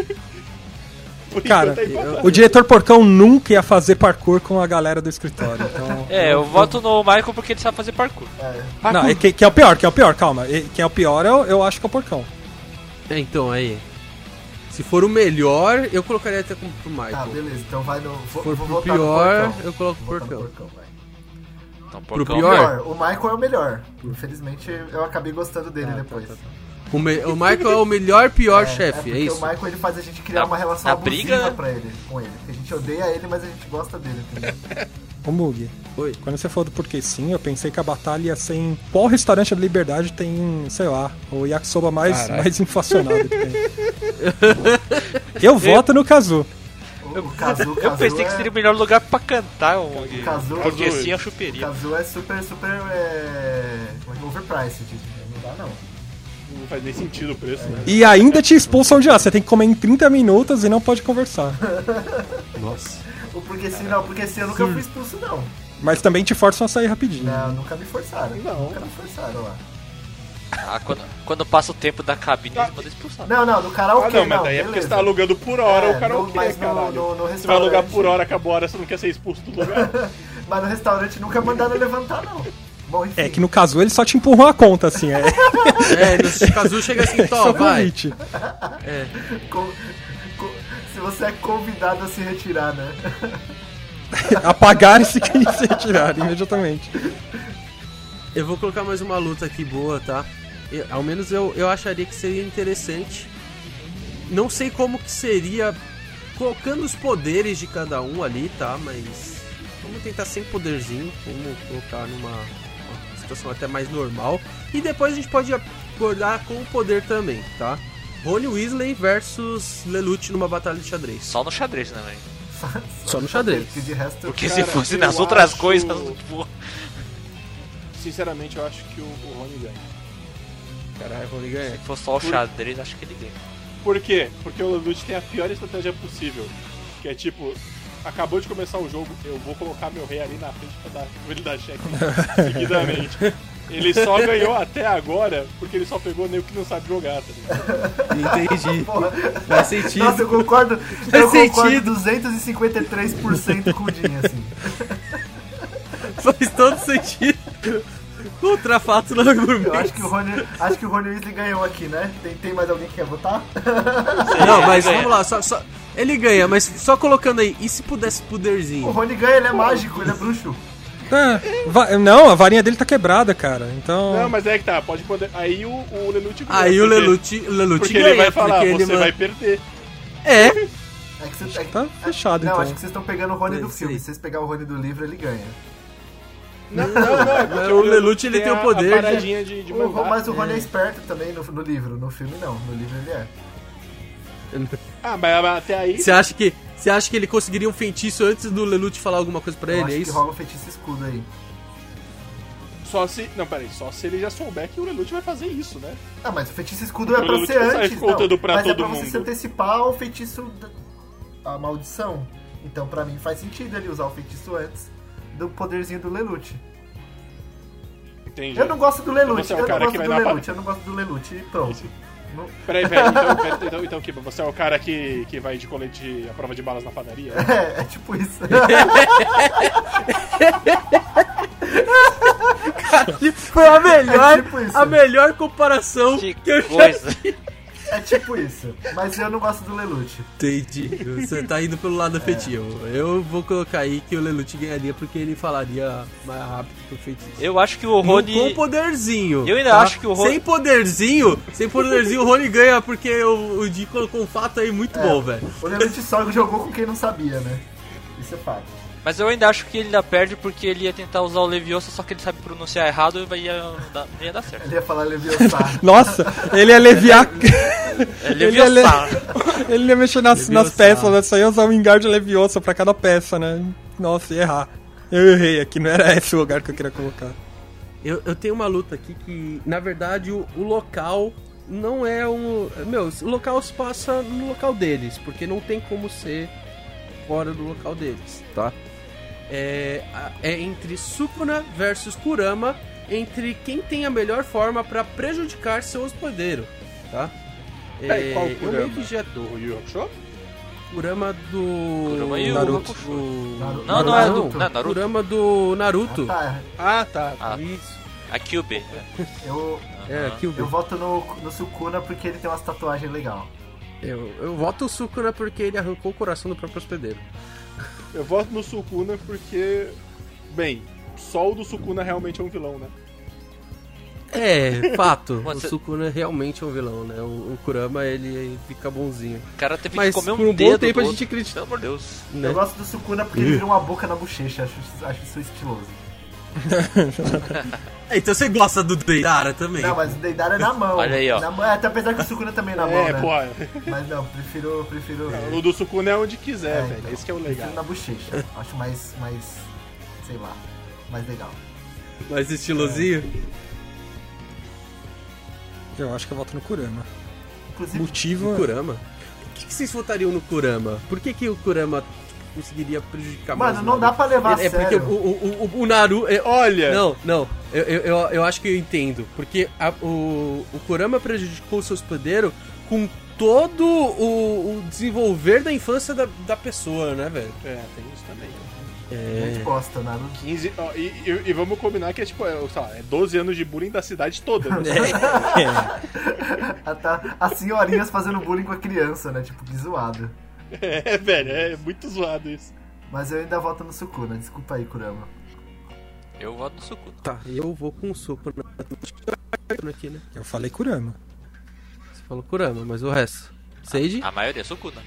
Cara, é empatado. O diretor porcão nunca ia fazer parkour com a galera do escritório, então... É, eu voto no Michael porque ele sabe fazer parkour. É. Não, é que, que é o pior, que é o pior, calma. E- Quem é o pior, eu, eu acho que é o porcão. É, então, aí. Se for o melhor, eu colocaria até com, pro Tá, Michael. beleza. Então vai no. Vou, Se for vou pro pior, eu coloco o Vou votar no porcão. Então, Pro porcão. pior? O Michael é o melhor. Infelizmente, eu acabei gostando dele Ah, tá, depois. tá, O, me- o Michael é o melhor, pior É, chefe, porque é isso? o Michael ele faz a gente criar Na- uma relação abusiva briga, pra ele, com ele. A gente odeia ele, mas a gente gosta dele, entendeu? Ô Mug, Oi. quando você falou do porque sim, eu pensei que a batalha ia ser em qual restaurante da Liberdade tem, sei lá, o yakisoba mais, mais inflacionado que tem. Eu voto no Kazu. O, Kazu, o Eu Kazu pensei é, que seria o melhor lugar pra cantar O Kazu- Porque Kazu- sim é a o chuperia. Kazu é super, super. É, é é? overpriced. Não dá, não. Não faz nem sentido o preço, né? E ainda te expulsam de lá. Você tem que comer em 30 minutos e não pode conversar. Nossa. O porque sim, não, porque sim eu nunca fui expulso, não. Mas também te forçam a sair rapidinho. Não, nunca me forçaram. Não. Nunca me forçaram lá. Ah, quando, quando passa o tempo da cabine, eles mandam expulsar. Não, não, no Ah, karaokê não, mas não, daí é porque beleza. você tá alugando por hora É, o karaokê, no- mas no- no- no você vai alugar por hora, acabou a hora, você não quer ser expulso do lugar. Mas no restaurante nunca mandaram levantar, não. Bom. É que no caso eles só te empurram a conta, assim. É, É, no Kazu chega assim, é só Tó, vai. convite. Co- co- se você é convidado a se retirar, né? Apagar e se se retirar imediatamente. Eu vou colocar mais uma luta aqui boa, tá? Eu- ao menos eu, eu acharia que seria interessante. Não sei como que seria colocando os poderes de cada um ali, tá? Mas vamos tentar sem poderzinho, vamos colocar numa uma situação até mais normal. E depois a gente pode abordar com o poder também, tá? Rony Weasley versus Lelouch numa batalha de xadrez. Só no xadrez, né, velho? Só no xadrez. Porque de resto. Porque Cara, se fosse nas outras acho- coisas, tipo, sinceramente, eu acho que o, o Rony ganha. Caralho, Rony ganha. Se for só o xadrez, acho que ele ganha. Por quê? Porque o Lelouch tem a pior estratégia possível. Que é tipo, acabou de começar o jogo, eu vou colocar meu rei ali na frente pra dar, pra ele dar cheque seguidamente. Ele só ganhou até agora porque ele só pegou nem o que não sabe jogar, tá ligado? Entendi. Porra. Faz sentido. Nossa, eu concordo. Faz eu concordo sentido. 253% com o Dinho, assim. Faz todo sentido. Contra fato na gourmet. Eu acho que o Rony, acho que o Rony Weasley ganhou aqui, né? Tem, tem mais alguém que quer votar? Não, mas ganha. vamos lá, só, só- ele ganha, mas só colocando aí, e se pudesse O poderzinho? Rony ganha, ele é mágico, ele é bruxo. É, va- não, a varinha dele tá quebrada, cara. Então. Não, mas é que tá, pode poder. Aí o, o Lelouch ganha. Aí o porque- Lelouch, Porque ganha, ele vai falar, porque você ele vai perder. É, É que você, é Tá fechado, não, então. acho que vocês estão pegando o Rony do É, filme. sim. Se vocês pegar o Rony do livro, ele ganha. Não, não, não. É porque o Lelouch, ele tem o poder A de- paradinha de, de O- mas o Rony é esperto também no, no livro. No filme, não. No livro, ele é. Ah, mas até aí. você acha que... Você acha que ele conseguiria um feitiço antes do Lelouch falar alguma coisa pra Eu ele? acho É que isso? rola um feitiço escudo aí. Só se. Não, peraí, só se ele já souber que o Lelouch vai fazer isso, né? Ah, mas o feitiço escudo é O pra Lelouch ser antes, contando não. pra mas é pra você mundo. se antecipar ao feitiço da a maldição. Então, pra mim, faz sentido ele usar o feitiço antes do poderzinho do Lelouch. Entendi. Eu não gosto do Lelouch, Você é o eu não gosto que do Lelouch, eu não gosto do Lelouch e pronto. Não- Peraí, peraí, então, peraí, então, então, Kiba, você é o cara que, que vai de colete à prova de balas na padaria? É, é tipo isso. Foi a melhor, É tipo a melhor comparação Que que eu já coisa. É tipo isso. Mas eu não gosto do Lelouch. Entendi. Você tá indo pelo lado afetivo. Eu vou colocar aí que o Lelouch ganharia porque ele falaria mais rápido que o feitiço. Eu acho que o Rony. Com poderzinho. Eu ainda tá? acho que o Rony- Sem poderzinho, sem poderzinho, o Rony ganha porque o, o Di colocou um fato aí muito bom, velho. O Lelouch só jogou com quem não sabia, né? Isso é fato. Mas eu ainda acho que ele ainda perde porque ele ia tentar usar o Leviosa, só que ele sabe pronunciar errado e ia, ia dar certo. Ele ia falar Leviosa. Nossa, ele ia aliviar. É Ele ia, le- Leviosa. ele ia mexer nas, nas Leviosa. peças, né? Só ia usar o Wingard Leviosa pra cada peça, né? Nossa, ia errar. Eu errei aqui, não era esse o lugar que eu queria colocar. Eu, eu tenho uma luta aqui que, na verdade, o, o local não é um. Meu, o local se passa no local deles, porque não tem como ser fora do local deles, tá? É, é entre Sukuna versus Kurama, entre quem tem a melhor forma pra prejudicar seu hospedeiro, tá? Peraí, qual eu Kurama? meio que já Do Yu Hakusho? Kurama do. Kurama e o Naruto. Do- Naruto. Não, não é do. Naruto. Não, Naruto. Kurama do Naruto. tá, Ah, tá. Ah, Isso. a Kyubi. eu, É, eu voto no, no Sukuna porque ele tem umas tatuagens legais. Eu, eu voto o Sukuna porque ele arrancou o coração do próprio hospedeiro. Eu voto no Sukuna porque. Bem, só o do Sukuna realmente é um vilão, né? É, fato. O Sukuna realmente é um vilão, né? O, o Kurama, ele fica bonzinho. O cara teve Mas que comer um por um dedo bom tempo a gente acredita. Pelo amor de Deus. Né? Eu gosto do Sukuna porque ele vira uma boca na bochecha, acho, acho isso estiloso. É, então você gosta do Deidara também. Não, mas o Deidara é na mão. Olha aí, ó. Na mão, é, até apesar que o Sukuna também é na mão, é, né? porra. Mas não, prefiro, prefiro, O do Sukuna é onde quiser, É, velho. então. Esse que é o legal. prefiro na bochecha. Acho mais, mais, sei lá, mais legal. Mais estilosinho. Eu acho que eu voto no Kurama. Inclusive, Motivo. O Kurama? Por que, que vocês votariam no Kurama? Por que, que o Kurama conseguiria prejudicar mais? mano, o não dá pra levar a É, é porque sério. o, o, o, o Naruto. é- Olha! Não, não. Eu, eu, eu, eu acho que eu entendo. Porque a- o, o Kurama prejudicou o seu hospedeiro com todo o, o desenvolver da infância da, da pessoa, né, velho? É, tem isso também. Gente bosta, Naruto. 15. ó, e, e- e vamos combinar que é tipo, é, sei lá, é 12 anos de bullying da cidade toda. Né? A, tá- as senhorinhas fazendo bullying com a criança, né? Tipo, que zoado. É, velho, é muito zoado isso. Mas eu ainda voto no Sukuna, desculpa aí, Kurama. Eu voto no Sukuna. Tá, eu vou com o soco na... aqui, né? Eu falei Kurama. Você falou Kurama, mas o resto. Sage? A maioria é Sukuna.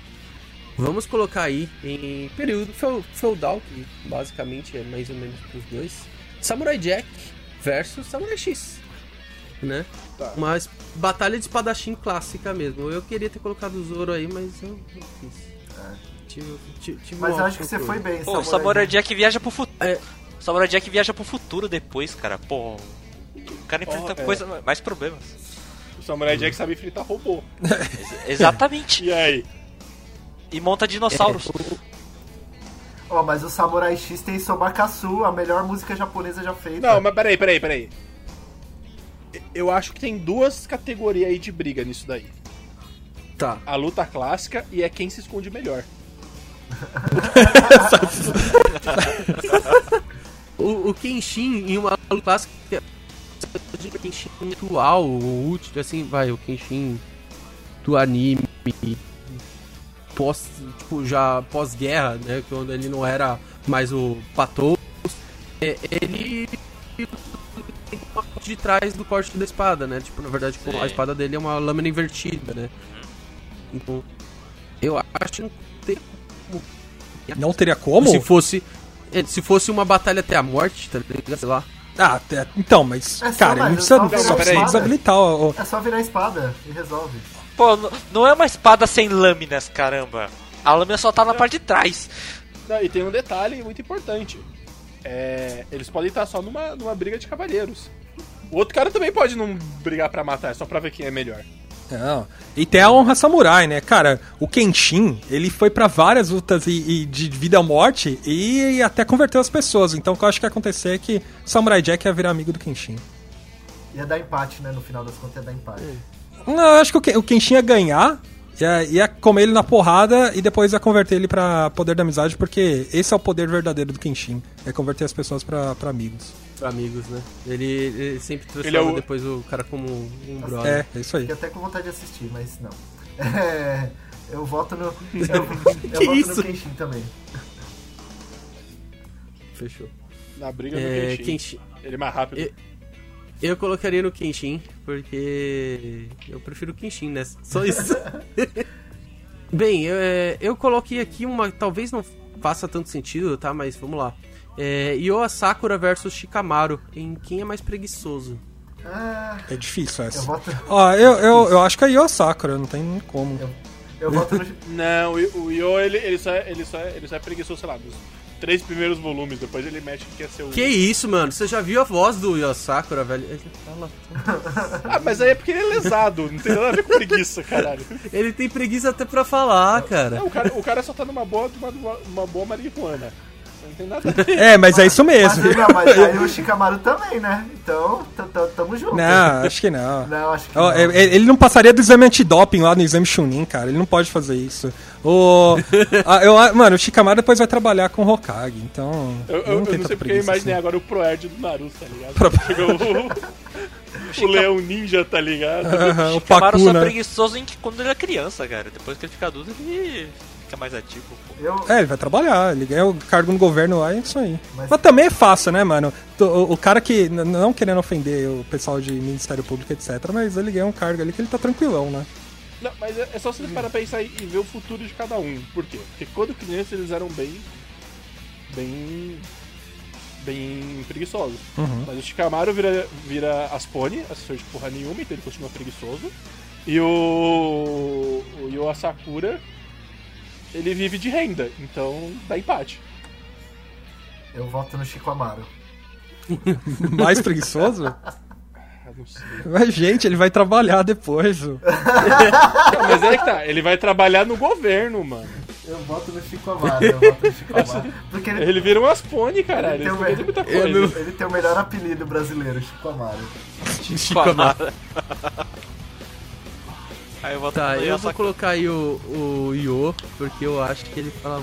Vamos colocar aí em período feu- feudal, que basicamente é mais ou menos os dois. Samurai Jack versus Samurai X. Né? Tá. Uma es- batalha de espadachim clássica mesmo. Eu queria ter colocado o Zoro aí, mas eu não quis. Tive, tive, tive Mas um eu acho que você foi bem, Pô, o Samurai Jack viaja pro futuro. O Samurai Jack viaja pro futuro depois, cara. Pô. O cara enfrenta Oh, é. coisa, mais problemas. O Samurai Jack sabe fritar robô. Ex- Exatamente. E aí? E monta dinossauros. Ó, mas o Samurai X tem Sobakasu, a melhor música japonesa já feita. Não, mas peraí, peraí, peraí. Eu acho que tem duas categorias aí de briga nisso daí. Tá. A luta clássica e é quem se esconde melhor. O, o Kenshin em uma luta clássica. O Kenshin atual, o último, assim, vai, o Kenshin do anime. Pós, tipo, já pós-guerra, né? Quando ele não era mais o Patou. é, ele tem uma de trás do corte da espada, né? Tipo, na verdade, Sim. a espada dele é uma lâmina invertida, né? Então, eu acho que não tem como Não teria como? se fosse. é, Se fosse uma batalha até a morte, tá ligado? Sei lá. Ah, então, mas, É cara, mas precisa, só precisa espada. desabilitar É só virar a espada e resolve. Pô, não é uma espada sem lâminas, caramba. A lâmina só tá na parte de trás. Não, e tem um detalhe muito importante. É, eles podem estar só numa, numa briga de cavalheiros. O outro cara também pode não brigar pra matar, é só pra ver quem é melhor. Não. E tem a honra samurai, né? Cara, o Kenshin, ele foi pra várias lutas e, e de vida ou morte e, até converteu as pessoas. Então o que eu acho que ia acontecer é que o Samurai Jack ia virar amigo do Kenshin. Ia dar empate, né? No final das contas ia dar empate. Não, eu acho que o Ken- o Kenshin ia ganhar, ia, ia comer ele na porrada e depois ia converter ele pra poder da amizade, porque esse é o poder verdadeiro do Kenshin. É converter as pessoas pra, pra amigos. Pra amigos, né? Ele, ele sempre transforma Ele é o- depois o cara como um, um brother. É, é isso aí. Fiquei até com vontade de assistir, mas não. É, eu voto no. Eu, eu Que voto isso? no Kenshin também. Fechou. Na briga do É, Kenshin. Kenshin. Ele é mais rápido. E- Eu colocaria no Kenshin, porque eu prefiro o Kenshin, né? Só isso. Bem, eu, é, eu coloquei aqui uma. Talvez não faça tanto sentido, tá? Mas vamos lá. É, Ioa Sakura versus Shikamaru, em quem é mais preguiçoso. Ah, É difícil eu essa. voto. Ó, eu, eu, eu acho que é Io Sakura, não tem nem como. Eu voto no. Não, o o Yo, ele, ele, só, é- ele, só, é- ele só é preguiçoso, sei lá, dos três primeiros volumes. Depois ele mexe que quer ser o. Que isso, mano? Você já viu a voz do Ioa Sakura, velho? Ele fala. Ah, mas aí é porque ele é lesado. Não tem nada a ver com preguiça, caralho. Ele tem preguiça até pra falar, cara. Não, o, cara o cara só tá numa boa, uma, uma boa marihuana. Não tem nada a ver. É, mas é isso Mas, mesmo. não, mas aí o Shikamaru também, né? Então, tamo junto. Não, acho que não. Não, acho que Ó, não. é- é- Ele não passaria do exame antidoping lá no exame Chunin, cara. Ele não pode fazer isso. O, a- eu, a- mano, o Shikamaru depois vai trabalhar com o Hokage, então. Eu, eu, não eu não sei porque eu imaginei assim. agora o Proerd do Naruto, tá ligado? Pro- o, o Leão Ninja, tá ligado? Aham, o Shikamaru Pacu, só é né? preguiçoso em que quando ele é criança, cara. Depois que ele fica adulto, ele fica mais ativo. Pô. É, ele vai trabalhar, ele ganha o cargo no governo lá, é isso aí. Mas, Mas- também é fácil, né, mano? O, o cara que, não querendo ofender o pessoal de Ministério Público, etc., mas ele ganha um cargo ali que ele tá tranquilão, né? Não, mas é é só você parar pra pensar e e ver o futuro de cada um. Por quê? Porque quando criança eles eram bem. bem. bem preguiçosos. Uhum. Mas o Shikamaru vira, vira Aspone, assessor de porra nenhuma, então ele continua preguiçoso. E o. o Yoa Sakura. ele vive de renda, então dá empate. eu voto no Chico Amaro. Mais preguiçoso? Mas, gente, ele vai trabalhar depois. mas é que tá, ele vai trabalhar no governo, mano. Eu voto no Chico Amaro, eu voto no Chico Amaro. Porque ele, Ele vira um Aspone, caralho. Ele Ele tem muita coisa. meu- ele tem o melhor apelido brasileiro, Chico Amaro. Shikamaru. Aí eu Tá, no eu vou colocar aí o, o Io, porque eu acho que ele fala.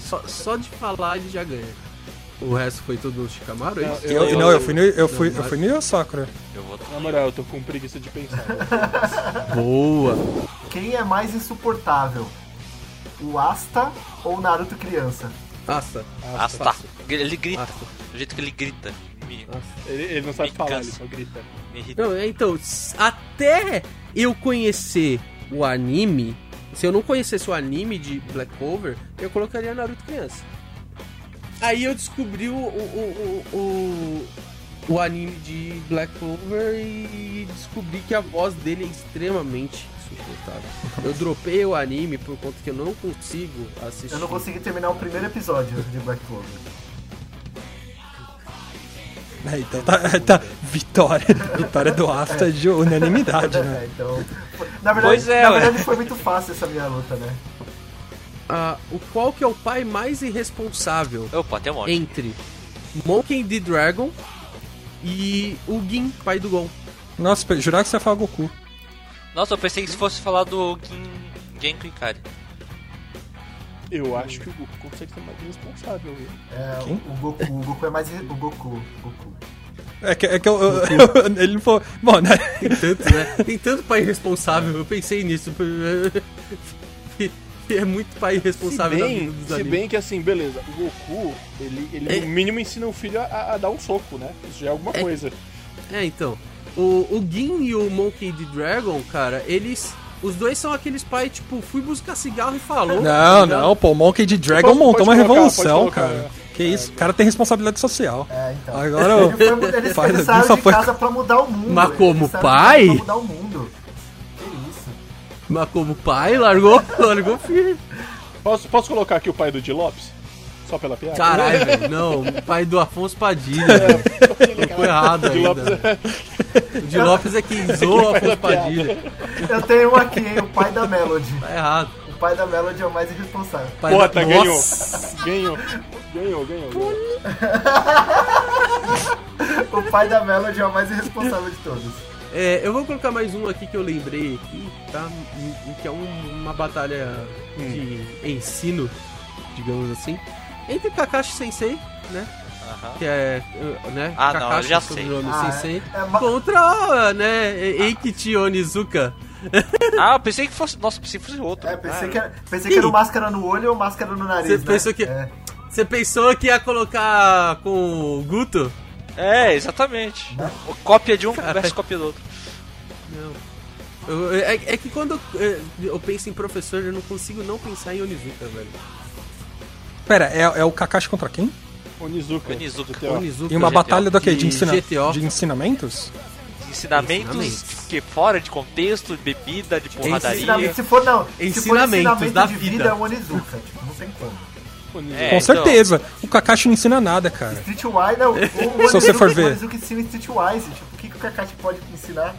Só, só de falar ele já ganha. O resto foi tudo Shikamaru, é Não, isso? Eu, Eu- não, eu fui no, eu fui, eu fui no Io Sakura. Eu vou Na moral, eu tô com preguiça de pensar. Boa! Quem é mais insuportável? O Asta ou o Naruto criança? Nossa, Ah, tá. Ele grita. Asta. Do jeito que ele grita. Me, Ele, ele não sabe Me falar, cansa. ele só grita. me irrita. Não, é, então, até eu conhecer o anime, se eu não conhecesse o anime de Black Clover, eu colocaria Naruto criança. Aí eu descobri o, o, o, o, o anime de Black Clover e descobri que a voz dele é extremamente insuportável. Eu dropei o anime por conta que eu não consigo assistir. Eu não consegui terminar o primeiro episódio de Black Clover. É, então tá, tá. Vitória. Vitória do Asta de unanimidade, né? É, então, na verdade, Pois é, na verdade foi muito fácil essa minha luta, né? Ah, o qual que é o pai mais irresponsável Opa, tem um monte. entre Monkey D. Dragon e o Gin, pai do Gon? Nossa, jurava que você ia falar Goku. Nossa, eu pensei que se fosse falar do Gin... Genko Ikari. Eu acho que o Goku consegue ser mais responsável, viu? É, Quem? o Goku, o Goku é mais. O Goku. Goku. É que, é que eu, eu- ele não falou. Bom, né? Tem tanto, né? Tem tanto pai irresponsável, eu pensei nisso. É muito pai Se irresponsável na vida bem, dos se animes. bem que assim, beleza, o Goku, ele, ele É. no mínimo ensina o filho a, a dar um soco, né? Isso já é alguma É. coisa. É, então. O, o Gin e o Monkey D. Dragon, cara, eles. Os dois são aqueles pais, tipo, fui buscar cigarro e falou. Não, tá ligado? não, pô, o Monkey de Dragon Pode- montou uma colocar, revolução, colocar, cara. é. Que isso, o cara tem responsabilidade social. É, então. Agora ele, foi, Gin só de foi. casa pra mudar o mundo. Mas como de pai? Pra mudar o mundo. Mas como pai, largou, largou firme. Posso, posso colocar aqui o pai do Di Lopes? Só pela piada? Caralho, velho. Não, o pai do Afonso Padilha. Ficou errado Di ainda. É- O de Lopes é quem zoa o Afonso Padilha. Eu tenho um aqui, hein, o pai da Melody. Tá errado. O pai da Melody é o mais irresponsável. Pai Porra, da... tá, ganhou. Nossa. Ganhou. Ganhou, ganhou. ganhou. O pai da Melody é o mais irresponsável de todos. É, eu vou colocar mais um aqui que eu lembrei aqui, tá? Que é um- uma batalha de ensino, digamos assim, entre Kakashi Sensei, né? Aham. Que é, uh, né? Ah, não, eu já sei. Ah, Sensei, é- é contra, né? Eikichi Onizuka. Ah, eu pensei que fosse. Nossa, pensei que fosse outro. É, pensei, Ah, que era, pensei que era o máscara no olho ou máscara no nariz. Você né? pensou que- É. Você pensou que ia colocar com o Guto? É, exatamente. O Cópia de um versus cópia do outro. Não. Eu- é, é que quando eu, eu penso em professor, eu não consigo não pensar em Onizuka, velho. Pera, é, é o Kakashi contra quem? Onizuka. Onizuka. Onizuka E uma GTO. batalha do quê? De, ensina... De ensinamentos? Ensinamentos, Ensinamentos. que fora de contexto, de bebida, de porradaria. Ensinamento, se for não, se for Ensinamentos ensinamento da de vida. vida é o Onizuka, tipo, não tem como. É, Com então. certeza. O Kakashi não ensina nada, cara. Streetwise, não, o, o Se você for ver. O Onizuka ensina Streetwise, tipo, o que, que o Kakashi pode ensinar?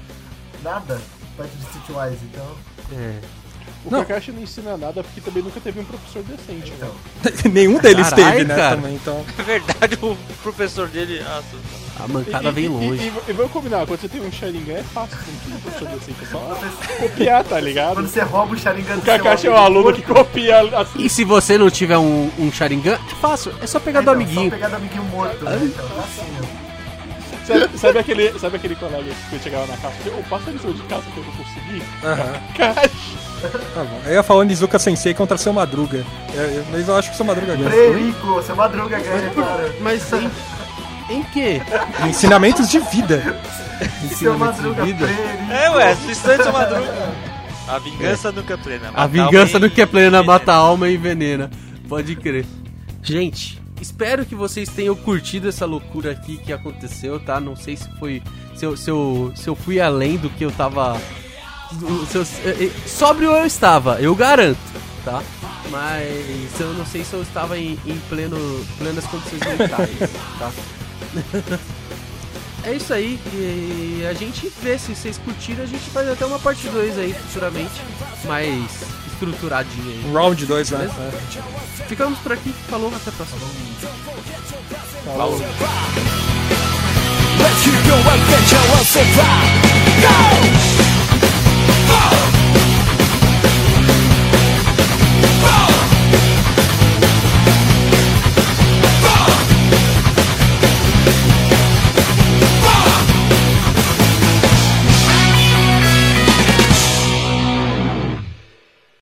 Nada perto de Streetwise, então... É. O Não. Kakashi não ensina nada porque também nunca teve um professor decente. né? Nenhum deles Caralho, teve, né? cara. Também, então. É verdade, o professor dele. Ah, A mancada vem E- longe. E, e, e vamos combinar, quando você tem um Sharingan é fácil, você não um professor decente, é só copiar, tá ligado? Quando você rouba o Sharingan O do seu Kakashi é um aluno que copia assim. E se você não tiver um, um Sharingan, é fácil, é só pegar do então, amiguinho. Só pegar do amiguinho morto, né? Então, é assim, ó. Sabe, sabe aquele, sabe aquele colega que chegava na casa e falou, ô, passa a lição de casa que eu não consegui? Aham. Kakashi. Tá bom. Eu ia falar Nizuka Sensei contra seu Madruga. Eu- eu- mas eu acho que seu Madruga ganha. Prerico, seu Madruga ganha, cara. Mas em, em que? Ensinamentos de vida. Seu Ensinamentos Madruga, de vida? Prerico. É, ué, distante é madruga. A vingança nunca é plena. A vingança que é plena envenena. mata a alma e envenena. Pode crer. Gente, espero que vocês tenham curtido essa loucura aqui que aconteceu, tá? Não sei se foi. Se eu, se eu, se eu fui além do que eu tava. Eu- eh, eh, sóbrio eu estava, eu garanto, tá? Mas eu não sei se eu estava em, em pleno, plenas condições mentais, tá? É isso aí, e a gente vê se vocês curtiram, a gente faz até uma parte 2 aí futuramente, mais estruturadinha aí. Round 2, né? Beleza? Ficamos por aqui, falou, até a próxima. Falou. Let's keep your adventure on survive. Go! Oh!